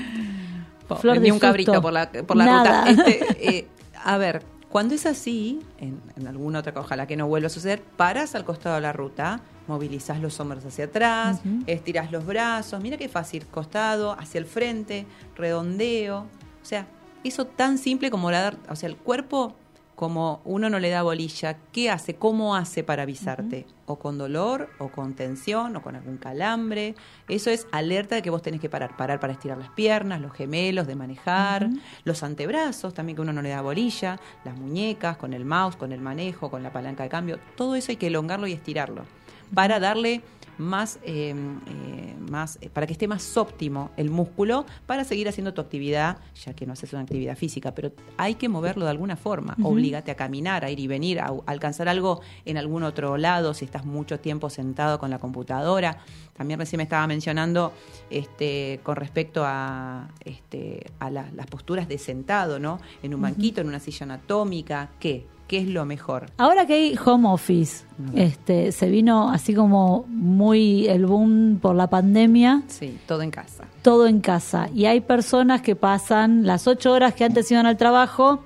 Flor de un cabrito por la, por la Nada. ruta. Este, eh, a ver, cuando es así, en, en alguna otra cosa, ojalá que no vuelva a suceder, paras al costado de la ruta, movilizás los hombros hacia atrás, estirás los brazos, mira qué fácil, costado, hacia el frente, redondeo. O sea, eso tan simple como la dar, o sea, el cuerpo, como uno no le da bolilla, ¿qué hace? ¿Cómo hace para avisarte? O con dolor, o con tensión, o con algún calambre. Eso es alerta de que vos tenés que parar. Parar para estirar las piernas, los gemelos, de manejar, los antebrazos, también que uno no le da bolilla, las muñecas, con el mouse, con el manejo, con la palanca de cambio. Todo eso hay que elongarlo y estirarlo para darle más, eh, eh, más eh, para que esté más óptimo el músculo para seguir haciendo tu actividad, ya que no haces una actividad física, pero hay que moverlo de alguna forma. Ujú. Obligate a caminar, a ir y venir, a, a alcanzar algo en algún otro lado, si estás mucho tiempo sentado con la computadora. También recién me estaba mencionando este, con respecto a, este, a la- las posturas de sentado, ¿no? En un banquito, en una silla anatómica, ¿qué? ¿Qué es lo mejor? Ahora que hay home office, este, se vino así como muy el boom por la pandemia. Sí, todo en casa. todo en casa. Y hay personas que pasan las ocho horas que antes iban al trabajo,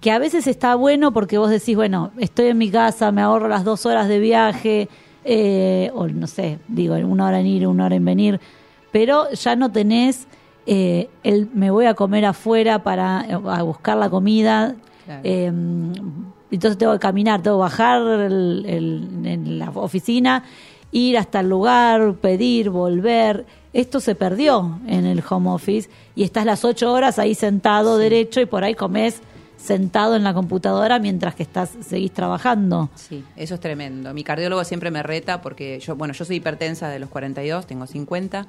que a veces está bueno porque vos decís, bueno, estoy en mi casa, me ahorro las dos horas de viaje, eh, o no sé, digo, una hora en ir, una hora en venir, pero ya no tenés eh, el me voy a comer afuera para eh, a buscar la comida. Claro. eh, entonces tengo que caminar, tengo que bajar el- el- en la oficina, ir hasta el lugar, pedir, volver. Esto se perdió en el home office y estás las ocho horas ahí sentado derecho y por ahí comes sentado en la computadora mientras que estás seguís trabajando. Sí, eso es tremendo. Mi cardiólogo siempre me reta porque yo, bueno, yo soy hipertensa de los 42, tengo 50,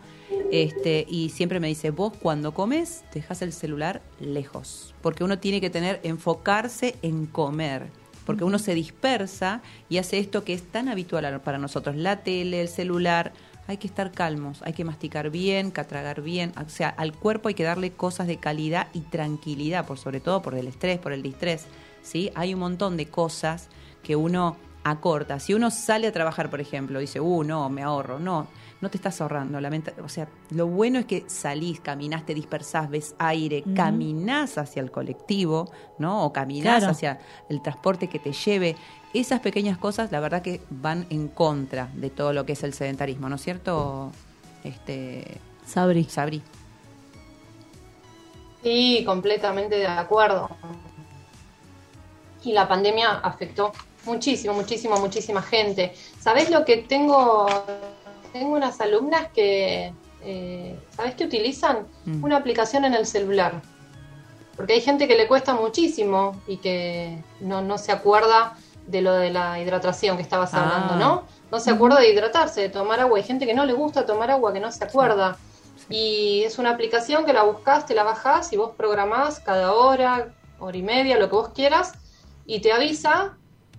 este, y siempre me dice, vos cuando comes, dejas el celular lejos, porque uno tiene que tener, enfocarse en comer, porque uno se dispersa y hace esto que es tan habitual para nosotros, la tele, el celular. Hay que estar calmos, hay que masticar bien, catragar bien, o sea, al cuerpo hay que darle cosas de calidad y tranquilidad, por sobre todo por el estrés, por el distrés, ¿sí? Hay un montón de cosas que uno acorta. Si uno sale a trabajar, por ejemplo, dice, uh, no, me ahorro. No, no te estás ahorrando. Lamenta- o sea, lo bueno es que salís, caminás, te dispersás, ves aire, Ujú. caminás hacia el colectivo, ¿no? O caminás Claro. hacia el transporte que te lleve. Esas pequeñas cosas, la verdad que van en contra de todo lo que es el sedentarismo, ¿no es cierto? Este, Sabri. Sabri. Sí, completamente de acuerdo. Y la pandemia afectó muchísimo, muchísimo, muchísima gente. ¿Sabés lo que tengo? Tengo unas alumnas que, eh, ¿sabés qué utilizan? Mm. Una aplicación en el celular. Porque hay gente que le cuesta muchísimo y que no, no se acuerda de lo de la hidratación que estabas Ah. hablando, ¿no? No se acuerda de hidratarse, de tomar agua. Hay gente que no le gusta tomar agua, que no se acuerda. Y es una aplicación que la buscas, te la bajás y vos programás cada hora, hora y media, lo que vos quieras, y te avisa.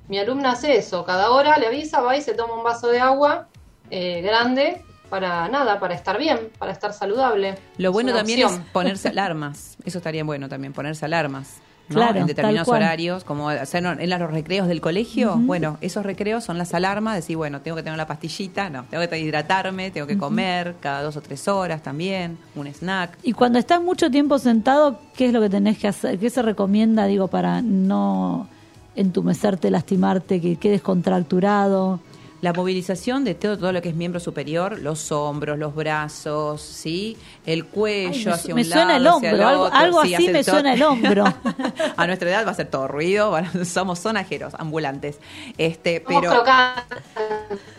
Mi alumna hace eso, cada hora le avisa, va y se toma un vaso de agua eh, grande para nada, para estar bien, para estar saludable. Lo bueno también opción. es ponerse alarmas. Eso estaría bueno también, ponerse alarmas. ¿no? Claro, en determinados horarios, como hacer en los recreos del colegio. Bueno, esos recreos son las alarmas, decir, bueno, tengo que tener la pastillita, no, tengo que hidratarme, tengo que comer cada dos o tres horas también, un snack. Y cuando estás mucho tiempo sentado, ¿qué es lo que tenés que hacer? ¿Qué se recomienda, digo, para no entumecerte, lastimarte, que quedes contracturado? La movilización de todo, todo lo que es miembro superior, los hombros, los brazos, ¿sí? El cuello Ay, me hacia un me lado, suena el hombro, algo- otro, algo sí, así me todo- suena el hombro. A nuestra edad va a ser todo ruido, bueno, somos sonajeros, ambulantes. Este, Somos pero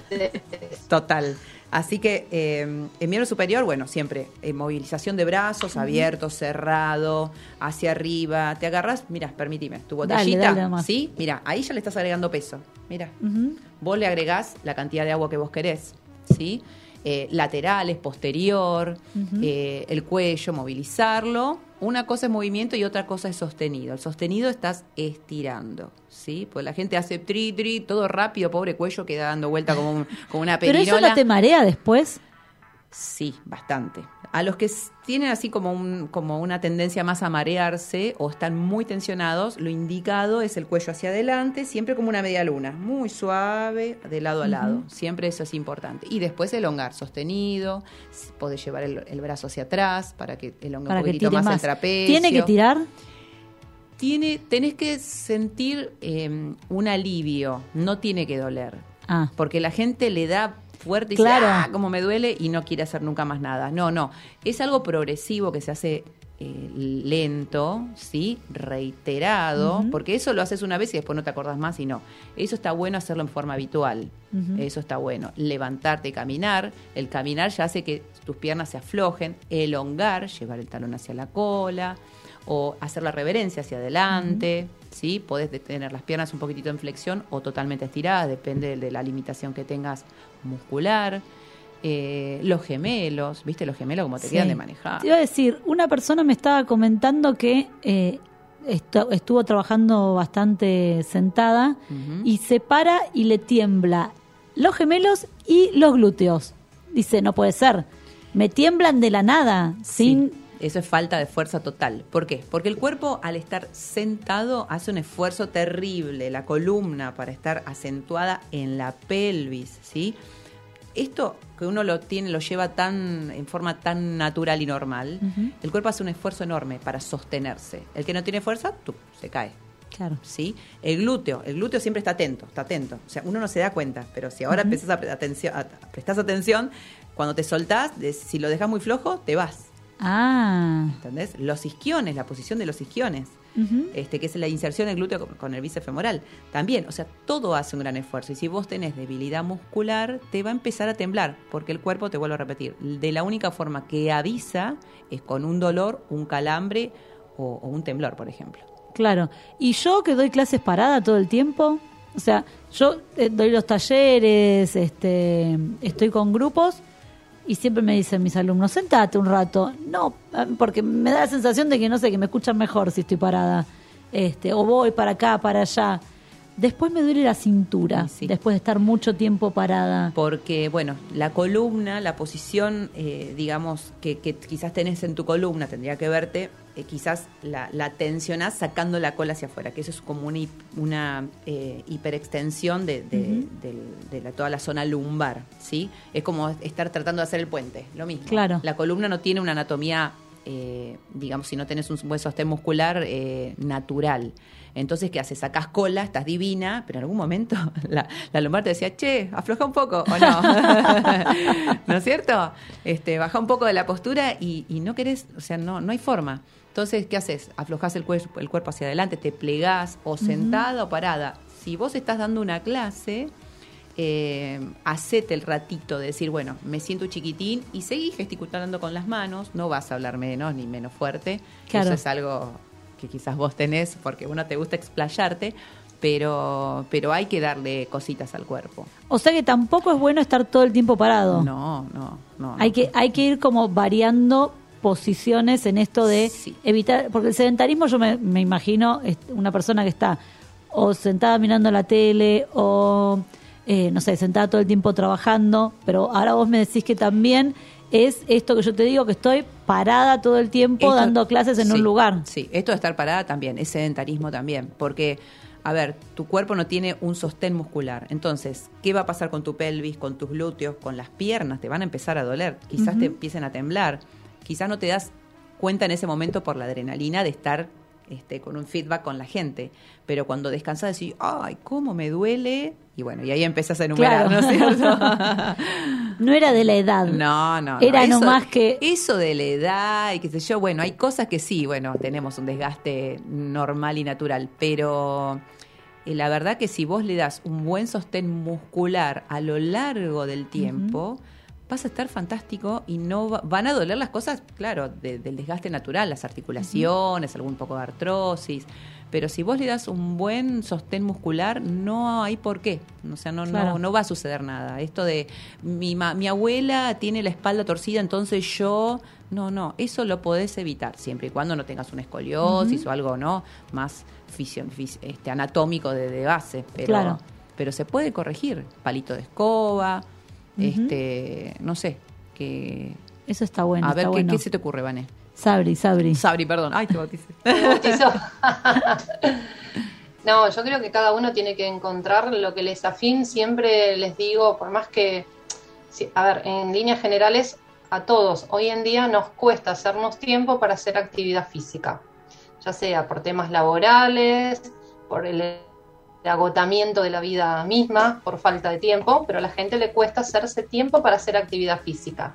crocantes. Total. Así que eh, en miembro superior, bueno, siempre eh, movilización de brazos, abierto, cerrado, hacia arriba. Te agarras, mira, permíteme, tu botellita, dale. ¿sí? Mira, ahí ya le estás agregando peso. Mira, vos le agregás la cantidad de agua que vos querés, ¿sí? Eh, laterales, posterior, eh, el cuello, movilizarlo. Una cosa es movimiento y otra cosa es sostenido. El sostenido estás estirando, ¿sí? Pues la gente hace tri, tri, todo rápido, pobre cuello queda dando vuelta como, un- como una Pero perinola. eso no te marea después. Sí, bastante. A los que tienen así como, un, como una tendencia más a marearse o están muy tensionados, lo indicado es el cuello hacia adelante, siempre como una media luna, muy suave, de lado a lado. Siempre eso es importante. Y después elongar, sostenido, podés llevar el, el brazo hacia atrás para que elongue Para un poquitito más, más. el trapecio. ¿Tiene que tirar? Tiene, tenés que sentir eh, un alivio, no tiene que doler. Ah, Porque la gente le da fuerte y Claro. dice, ah, cómo me duele y no quiere hacer nunca más nada. No, no. Es algo progresivo que se hace eh, lento, ¿sí? Reiterado, porque eso lo haces una vez y después no te acordás más y no. Eso está bueno hacerlo en forma habitual. Eso está bueno. Levantarte y caminar. El caminar ya hace que tus piernas se aflojen. Elongar, llevar el talón hacia la cola o hacer la reverencia hacia adelante, ¿sí? Podés tener las piernas un poquitito en flexión o totalmente estiradas, depende de la limitación que tengas muscular. Eh, los gemelos, ¿viste? Los gemelos como te sí. quedan de manejar. Te iba a decir, una persona me estaba comentando que eh, estu- estuvo trabajando bastante sentada y se para y le tiembla los gemelos y los glúteos. Dice, no puede ser. Me tiemblan de la nada, sin... Sí, eso es falta de fuerza total. ¿Por qué? Porque el cuerpo al estar sentado hace un esfuerzo terrible, la columna para estar acentuada en la pelvis, ¿sí? Esto que uno lo tiene, lo lleva tan en forma tan natural y normal, el cuerpo hace un esfuerzo enorme para sostenerse. El que no tiene fuerza, tú, se cae. Claro. ¿sí? El glúteo, el glúteo siempre está atento, está atento. O sea, uno no se da cuenta, pero si ahora empezás a, atención, a- prestás atención, cuando te soltás, si lo dejas muy flojo, te vas. Ah, ¿Entendés? Los isquiones, la posición de los isquiones, este, que es la inserción del glúteo con, con el bíceps femoral. También, o sea, todo hace un gran esfuerzo. Y si vos tenés debilidad muscular, te va a empezar a temblar, porque el cuerpo, te vuelvo a repetir, de la única forma que avisa es con un dolor, un calambre o, o un temblor, por ejemplo. Claro. Y yo que doy clases parada todo el tiempo, o sea, yo eh, doy los talleres, este, estoy con grupos y siempre me dicen mis alumnos, sentate un rato. No, eh, porque me da la sensación de que no sé, que me escuchan mejor si estoy parada. Este, o voy para acá, para allá. Después me duele la cintura, sí. después de estar mucho tiempo parada. Porque, bueno, la columna, la posición, eh, digamos, que, que quizás tenés en tu columna, tendría que verte, eh, quizás la, la tensionás sacando la cola hacia afuera, que eso es como una, eh, hiperextensión de, de- de la- toda la zona lumbar, ¿sí? Es como estar tratando de hacer el puente, lo mismo. Claro. La columna no tiene una anatomía, eh, digamos, si no tenés un buen sostén muscular, eh, natural. Entonces, ¿qué haces? Sacás cola, estás divina, pero en algún momento la, la lumbar te decía, che, afloja un poco, ¿o no? ¿No es cierto? Este, baja un poco de la postura y, y no querés, o sea, no, no hay forma. Entonces, ¿qué haces? Aflojás el, cuerpo el cuerpo hacia adelante, te plegás o sentada o parada. Si vos estás dando una clase, eh, hacete el ratito de decir, bueno, me siento chiquitín y seguí gesticulando con las manos, no vas a hablar menos ni menos fuerte, Claro. eso es algo que quizás vos tenés porque uno te gusta explayarte, pero, pero hay que darle cositas al cuerpo. O sea que tampoco es bueno estar todo el tiempo parado. No, no, no. Hay no. que, hay que ir como variando posiciones en esto de Sí. evitar, porque el sedentarismo yo me, me imagino es una persona que está o sentada mirando la tele o eh, no sé, sentada todo el tiempo trabajando, pero ahora vos me decís que también es esto que yo te digo, que estoy parada todo el tiempo Esto- dando clases en sí, un lugar. Sí, esto de estar parada también, es sedentarismo también, porque, a ver, tu cuerpo no tiene un sostén muscular. Entonces, ¿qué va a pasar con tu pelvis, con tus glúteos, con las piernas? Te van a empezar a doler, quizás te empiecen a temblar, quizás no te das cuenta en ese momento por la adrenalina de estar este, con un feedback con la gente, pero cuando descansas decís, ay, ¿cómo me duele? Y bueno, y ahí empezás a enumerar, Claro. ¿no es cierto? No era de la edad. No, no. no. Era Eso- nomás que- Eso de la edad y qué sé yo, bueno, hay cosas que sí, bueno, tenemos un desgaste normal y natural, pero eh, la verdad que si vos le das un buen sostén muscular a lo largo del tiempo, vas a estar fantástico y no va- van a doler las cosas, claro, de- del desgaste natural, las articulaciones, algún poco de artrosis. Pero si vos le das un buen sostén muscular, no hay por qué. O sea, no, Claro. no, no va a suceder nada. Esto de mi, ma- mi abuela tiene la espalda torcida, entonces yo. No, no, eso lo podés evitar siempre y cuando no tengas una escoliosis o algo, ¿no? Más fisio- fis- este, anatómico de, de base. Pero, Claro. pero se puede corregir. Palito de escoba, este, no sé. Que, Eso está bueno. a ver, está ¿qué, bueno. qué se te ocurre, Vané? Sabri, Sabri. Sabri, perdón. Ay, te bauticé. No, yo creo que cada uno tiene que encontrar lo que les afín. Siempre les digo, por más que, a ver, en líneas generales, a todos hoy en día nos cuesta hacernos tiempo para hacer actividad física, ya sea por temas laborales, por el agotamiento de la vida misma, por falta de tiempo, pero a la gente le cuesta hacerse tiempo para hacer actividad física.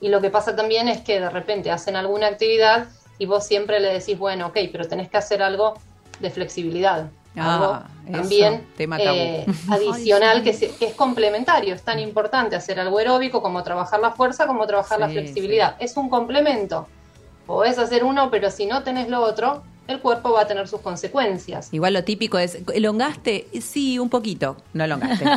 Y lo que pasa también es que de repente hacen alguna actividad y vos siempre le decís, bueno, ok, pero tenés que hacer algo de flexibilidad. Ah, algo eso, también tema tabú. eh, adicional que, se- que es complementario. Es tan importante hacer algo aeróbico como trabajar la fuerza, como trabajar la Sí, flexibilidad. Es un complemento. Podés hacer uno, pero si no tenés lo otro, el cuerpo va a tener sus consecuencias. Igual lo típico es, ¿elongaste? Sí, un poquito. No elongaste. no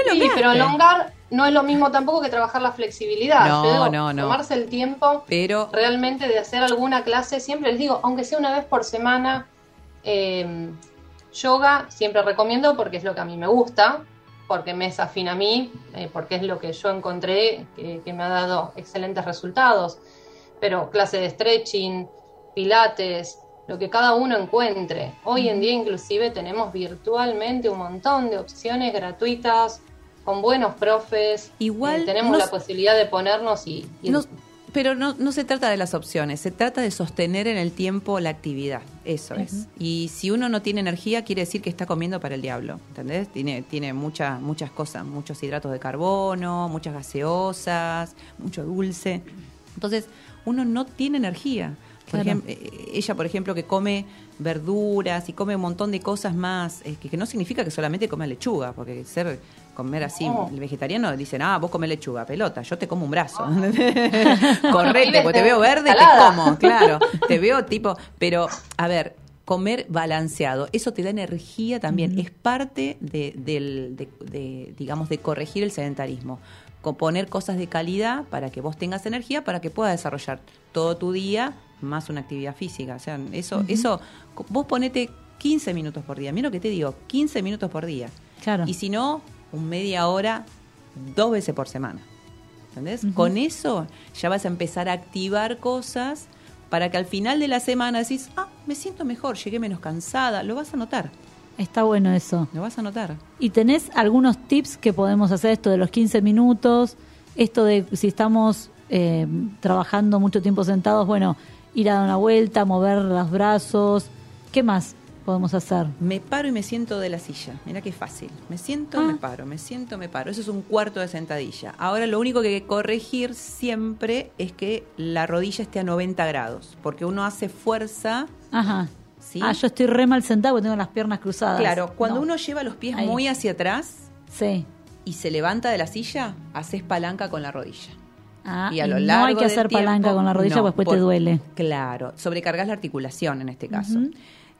elongaste. Sí, pero elongar no es lo mismo tampoco que trabajar la flexibilidad. No, Yo digo, no, no. Tomarse el tiempo Pero realmente de hacer alguna clase, siempre les digo, aunque sea una vez por semana, eh, yoga siempre recomiendo porque es lo que a mí me gusta, porque me es afín a mí, eh, porque es lo que yo encontré que, que me ha dado excelentes resultados. Pero clase de stretching, pilates, lo que cada uno encuentre. Hoy en día inclusive tenemos virtualmente un montón de opciones gratuitas, con buenos profes. Igual Eh, tenemos no la posibilidad de ponernos y, pero no, no se trata de las opciones, se trata de sostener en el tiempo la actividad. Eso es. Y si uno no tiene energía, quiere decir que está comiendo para el diablo. ¿Entendés? Tiene, tiene muchas muchas cosas, muchos hidratos de carbono, muchas gaseosas, mucho dulce. Entonces, uno no tiene energía. Por Claro. ejemplo, eh, ella, por ejemplo, que come verduras y come un montón de cosas más, eh, que, que no significa que solamente come lechuga, porque ser comer así, No. el vegetariano dicen, ah, vos comés lechuga, pelota, yo te como un brazo. Oh. Correte, porque te veo verde, ensalada. te como, claro. Te veo tipo, pero, a ver, comer balanceado, eso te da energía también, es parte de, del, de, de, digamos, de corregir el sedentarismo. Poner cosas de calidad para que vos tengas energía, para que puedas desarrollar todo tu día más una actividad física. O sea, eso, eso, vos ponete 15 minutos por día. Mira lo que te digo, 15 minutos por día. Claro. Y si no, un media hora, dos veces por semana. ¿Entendés? Con eso ya vas a empezar a activar cosas para que al final de la semana decís, ah, me siento mejor, llegué menos cansada. Lo vas a notar, Está bueno eso. lo vas a notar. ¿Y tenés algunos tips que podemos hacer esto de los 15 minutos? Esto de si estamos eh, trabajando mucho tiempo sentados, bueno, ir a dar una vuelta, mover los brazos. ¿Qué más podemos hacer? Me paro y me siento de la silla. Mira qué fácil. Me siento, Ah. me paro, me siento, me paro. Eso es un cuarto de sentadilla. Ahora lo único que hay que corregir siempre es que la rodilla esté a 90 grados, porque uno hace fuerza. Ajá. ¿sí? Ah, yo estoy re mal sentado porque tengo las piernas cruzadas. Claro, cuando No. uno lleva los pies Ahí. muy hacia atrás Sí. y se levanta de la silla, haces palanca con la rodilla. Ah, y a lo no largo hay que hacer palanca con la rodilla no, después por- te duele. Claro, sobrecargas la articulación en este caso.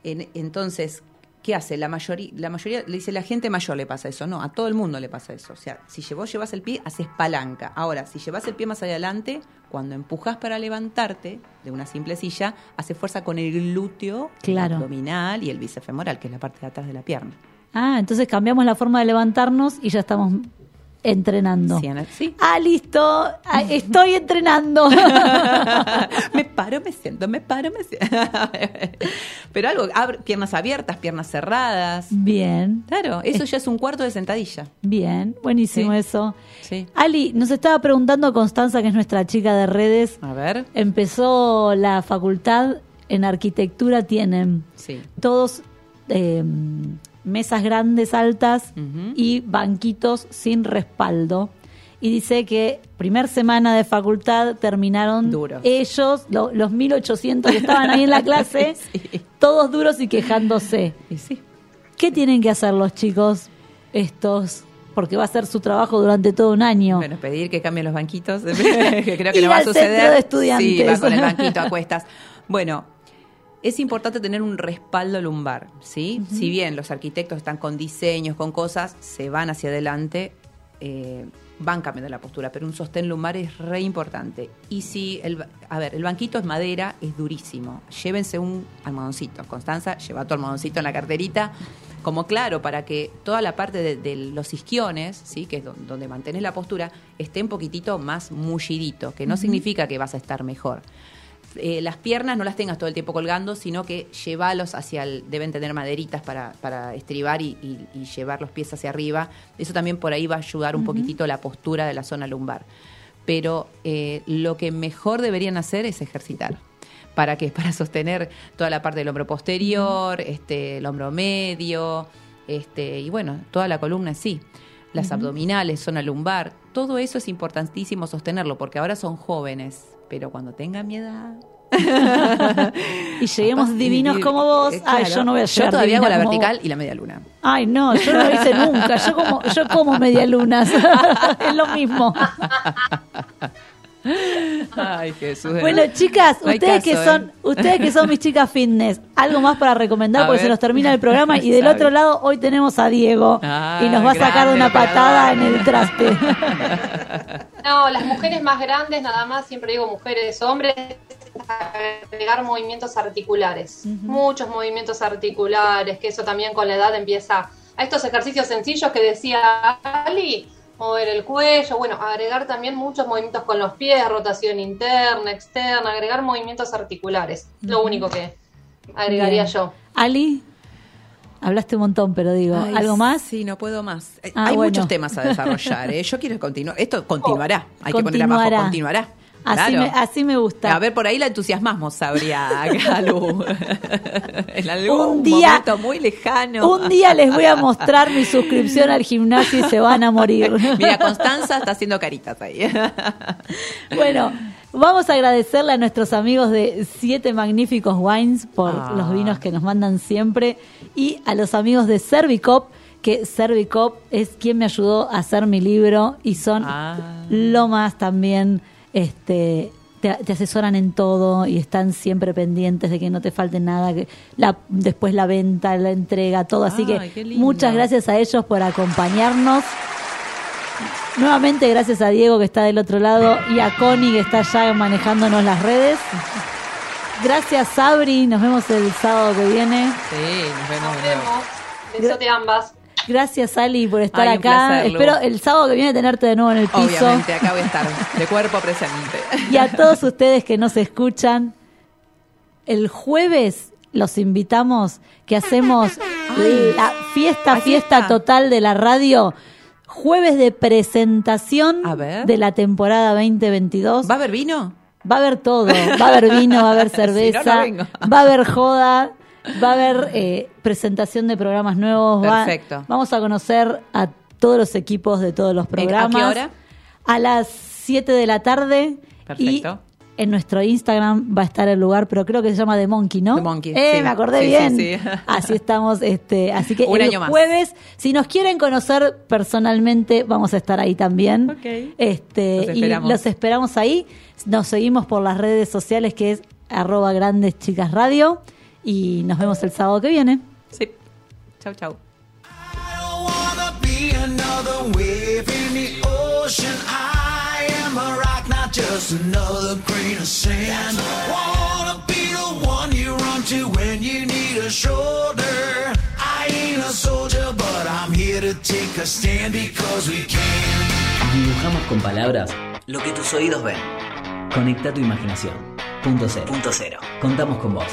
En- entonces, ¿qué hace? La mayoría, la mayoría le dice la gente mayor le pasa eso. No, a todo el mundo le pasa eso. O sea, si vos llevas el pie, haces palanca. Ahora, si llevas el pie más adelante, cuando empujas para levantarte de una simple silla, hace fuerza con el glúteo, Claro. el abdominal y el bíceps femoral, que es la parte de atrás de la pierna. Ah, entonces cambiamos la forma de levantarnos y ya estamos entrenando. Sí. Ah, listo. Ah, estoy entrenando. me paro, me siento, me paro, me siento. Pero algo, piernas abiertas, piernas cerradas. Bien, Claro, eso ya es un cuarto de sentadilla. bien. Buenísimo Sí. eso. Sí. Ali, nos estaba preguntando Constanza, que es nuestra chica de redes. A ver. Empezó la facultad en arquitectura, tienen Sí. todos eh, mesas grandes, altas y banquitos sin respaldo. Y dice que primer semana de facultad terminaron Duros. ellos, lo- los 1800 que estaban ahí en la clase, Sí. todos duros y quejándose. Y sí. ¿Qué tienen que hacer los chicos estos? Porque va a ser su trabajo durante todo un año. Bueno, pedir que cambien los banquitos, que creo que no va a suceder. de estudiantes. Sí, va con el banquito a cuestas. Bueno, es importante tener un respaldo lumbar, ¿sí? Si bien los arquitectos están con diseños, con cosas, se van hacia adelante, eh, van cambiando la postura, pero un sostén lumbar es re importante. Y si, el, a ver, el banquito es madera, es durísimo. Llévense un almohadoncito. Constanza, lleva tu almohadoncito en la carterita, como claro, para que toda la parte de, de los isquiones, ¿sí? que es don- donde mantenés la postura, esté un poquitito más mullidito, que no significa que vas a estar mejor. Eh, las piernas no las tengas todo el tiempo colgando, sino que llevalos hacia el, deben tener maderitas para, para estribar y, y- y llevar los pies hacia arriba. Eso también por ahí va a ayudar un poquitito la postura de la zona lumbar. Pero eh, lo que mejor deberían hacer es ejercitar. ¿Para qué? Para sostener toda la parte del hombro posterior, este, el hombro medio, este, y bueno, toda la columna sí. Las abdominales, zona lumbar, todo eso es importantísimo sostenerlo, porque ahora son jóvenes, pero cuando tengan mi edad, y lleguemos divinos y- como vos. eh, Ay, yo no voy a llegar Yo todavía hago la vertical vos. y la media luna. Ay, no, yo no lo hice nunca. Yo como, yo como media lunas. es lo mismo. Ay, Jesús. Bueno, chicas, No ustedes que caso, son, ¿eh? ustedes que son mis chicas fitness, algo más para recomendar A porque se nos termina el programa y del otro lado hoy tenemos a Diego Ah, y nos va a sacar grande, una patada en el traste. No, las mujeres más grandes, nada más, siempre digo mujeres, hombres, agregar movimientos articulares, muchos movimientos articulares, que eso también con la edad empieza a estos ejercicios sencillos que decía Ali, mover el cuello, bueno, agregar también muchos movimientos con los pies, rotación interna, externa, agregar movimientos articulares, lo único que agregaría Bien. yo. Ali, hablaste un montón, pero digo, Ay, ¿algo más? Sí, no puedo más. Eh, Ah, Hay bueno. muchos temas a desarrollar. ¿eh? Yo quiero continuar. Esto continuará. Hay que poner abajo, continuará. Así, Claro. me, así me gusta. A ver, por ahí la entusiasmamos, sabría Galu. en algún Un día- momento muy lejano. Un día les voy a mostrar mi suscripción al gimnasio y se van a morir. Mira, Constanza está haciendo caritas ahí. Bueno, vamos a agradecerle a nuestros amigos de Siete Magníficos Wines por Ah. los vinos que nos mandan siempre y a los amigos de Servicop, que Servicop es quien me ayudó a hacer mi libro y son Ah. lo más también, este te, te asesoran en todo y están siempre pendientes de que no te falte nada, que la, después la venta, la entrega, todo. Así Ay, que lindo. muchas gracias a ellos por acompañarnos. Nuevamente gracias a Diego que está del otro lado y a Connie que está ya manejándonos las redes. Gracias Sabri, nos vemos el sábado que viene. Sí, nos vemos. Nos vemos. Besote a ambas. Gracias Ali por estar Ay, acá. placer. Espero el sábado que viene tenerte de nuevo en el piso. Obviamente, acá voy a estar de cuerpo presente. Y a todos ustedes que nos escuchan, el jueves los invitamos que hacemos la fiesta, fiesta está. total de la radio. Jueves de presentación de la temporada 2022. ¿Va a haber vino? Va a haber todo. Va a haber vino, va a haber Si no, no cerveza, va a haber joda, va a haber eh, presentación de programas nuevos. va- Perfecto. vamos a conocer a todos los equipos de todos los ¿En- programas. a qué hora? A las 7 de la tarde. Perfecto. Y en nuestro Instagram va a estar el lugar, pero creo que se llama The Monkey, ¿no? The Monkey, Eh, sí. me acordé Sí, bien. sí. Así estamos, este, así que Un el año más. jueves, si nos quieren conocer personalmente, vamos a estar ahí también. Ok. Este, Los y esperamos. los esperamos ahí. Nos seguimos por las redes sociales que es arroba grandes chicas radio y nos vemos el sábado que viene. Sí. Chau, chau. don't wanna be another wave in the ocean. I am a rock, not just another grain of sand. Wanna be the one you run to when you need a shoulder. I ain't a soldier, but I'm here to take a stand because we can. Dibujamos con palabras lo que tus oídos ven. Conecta tu imaginación. Punto cero. Punto cero. Contamos con vos.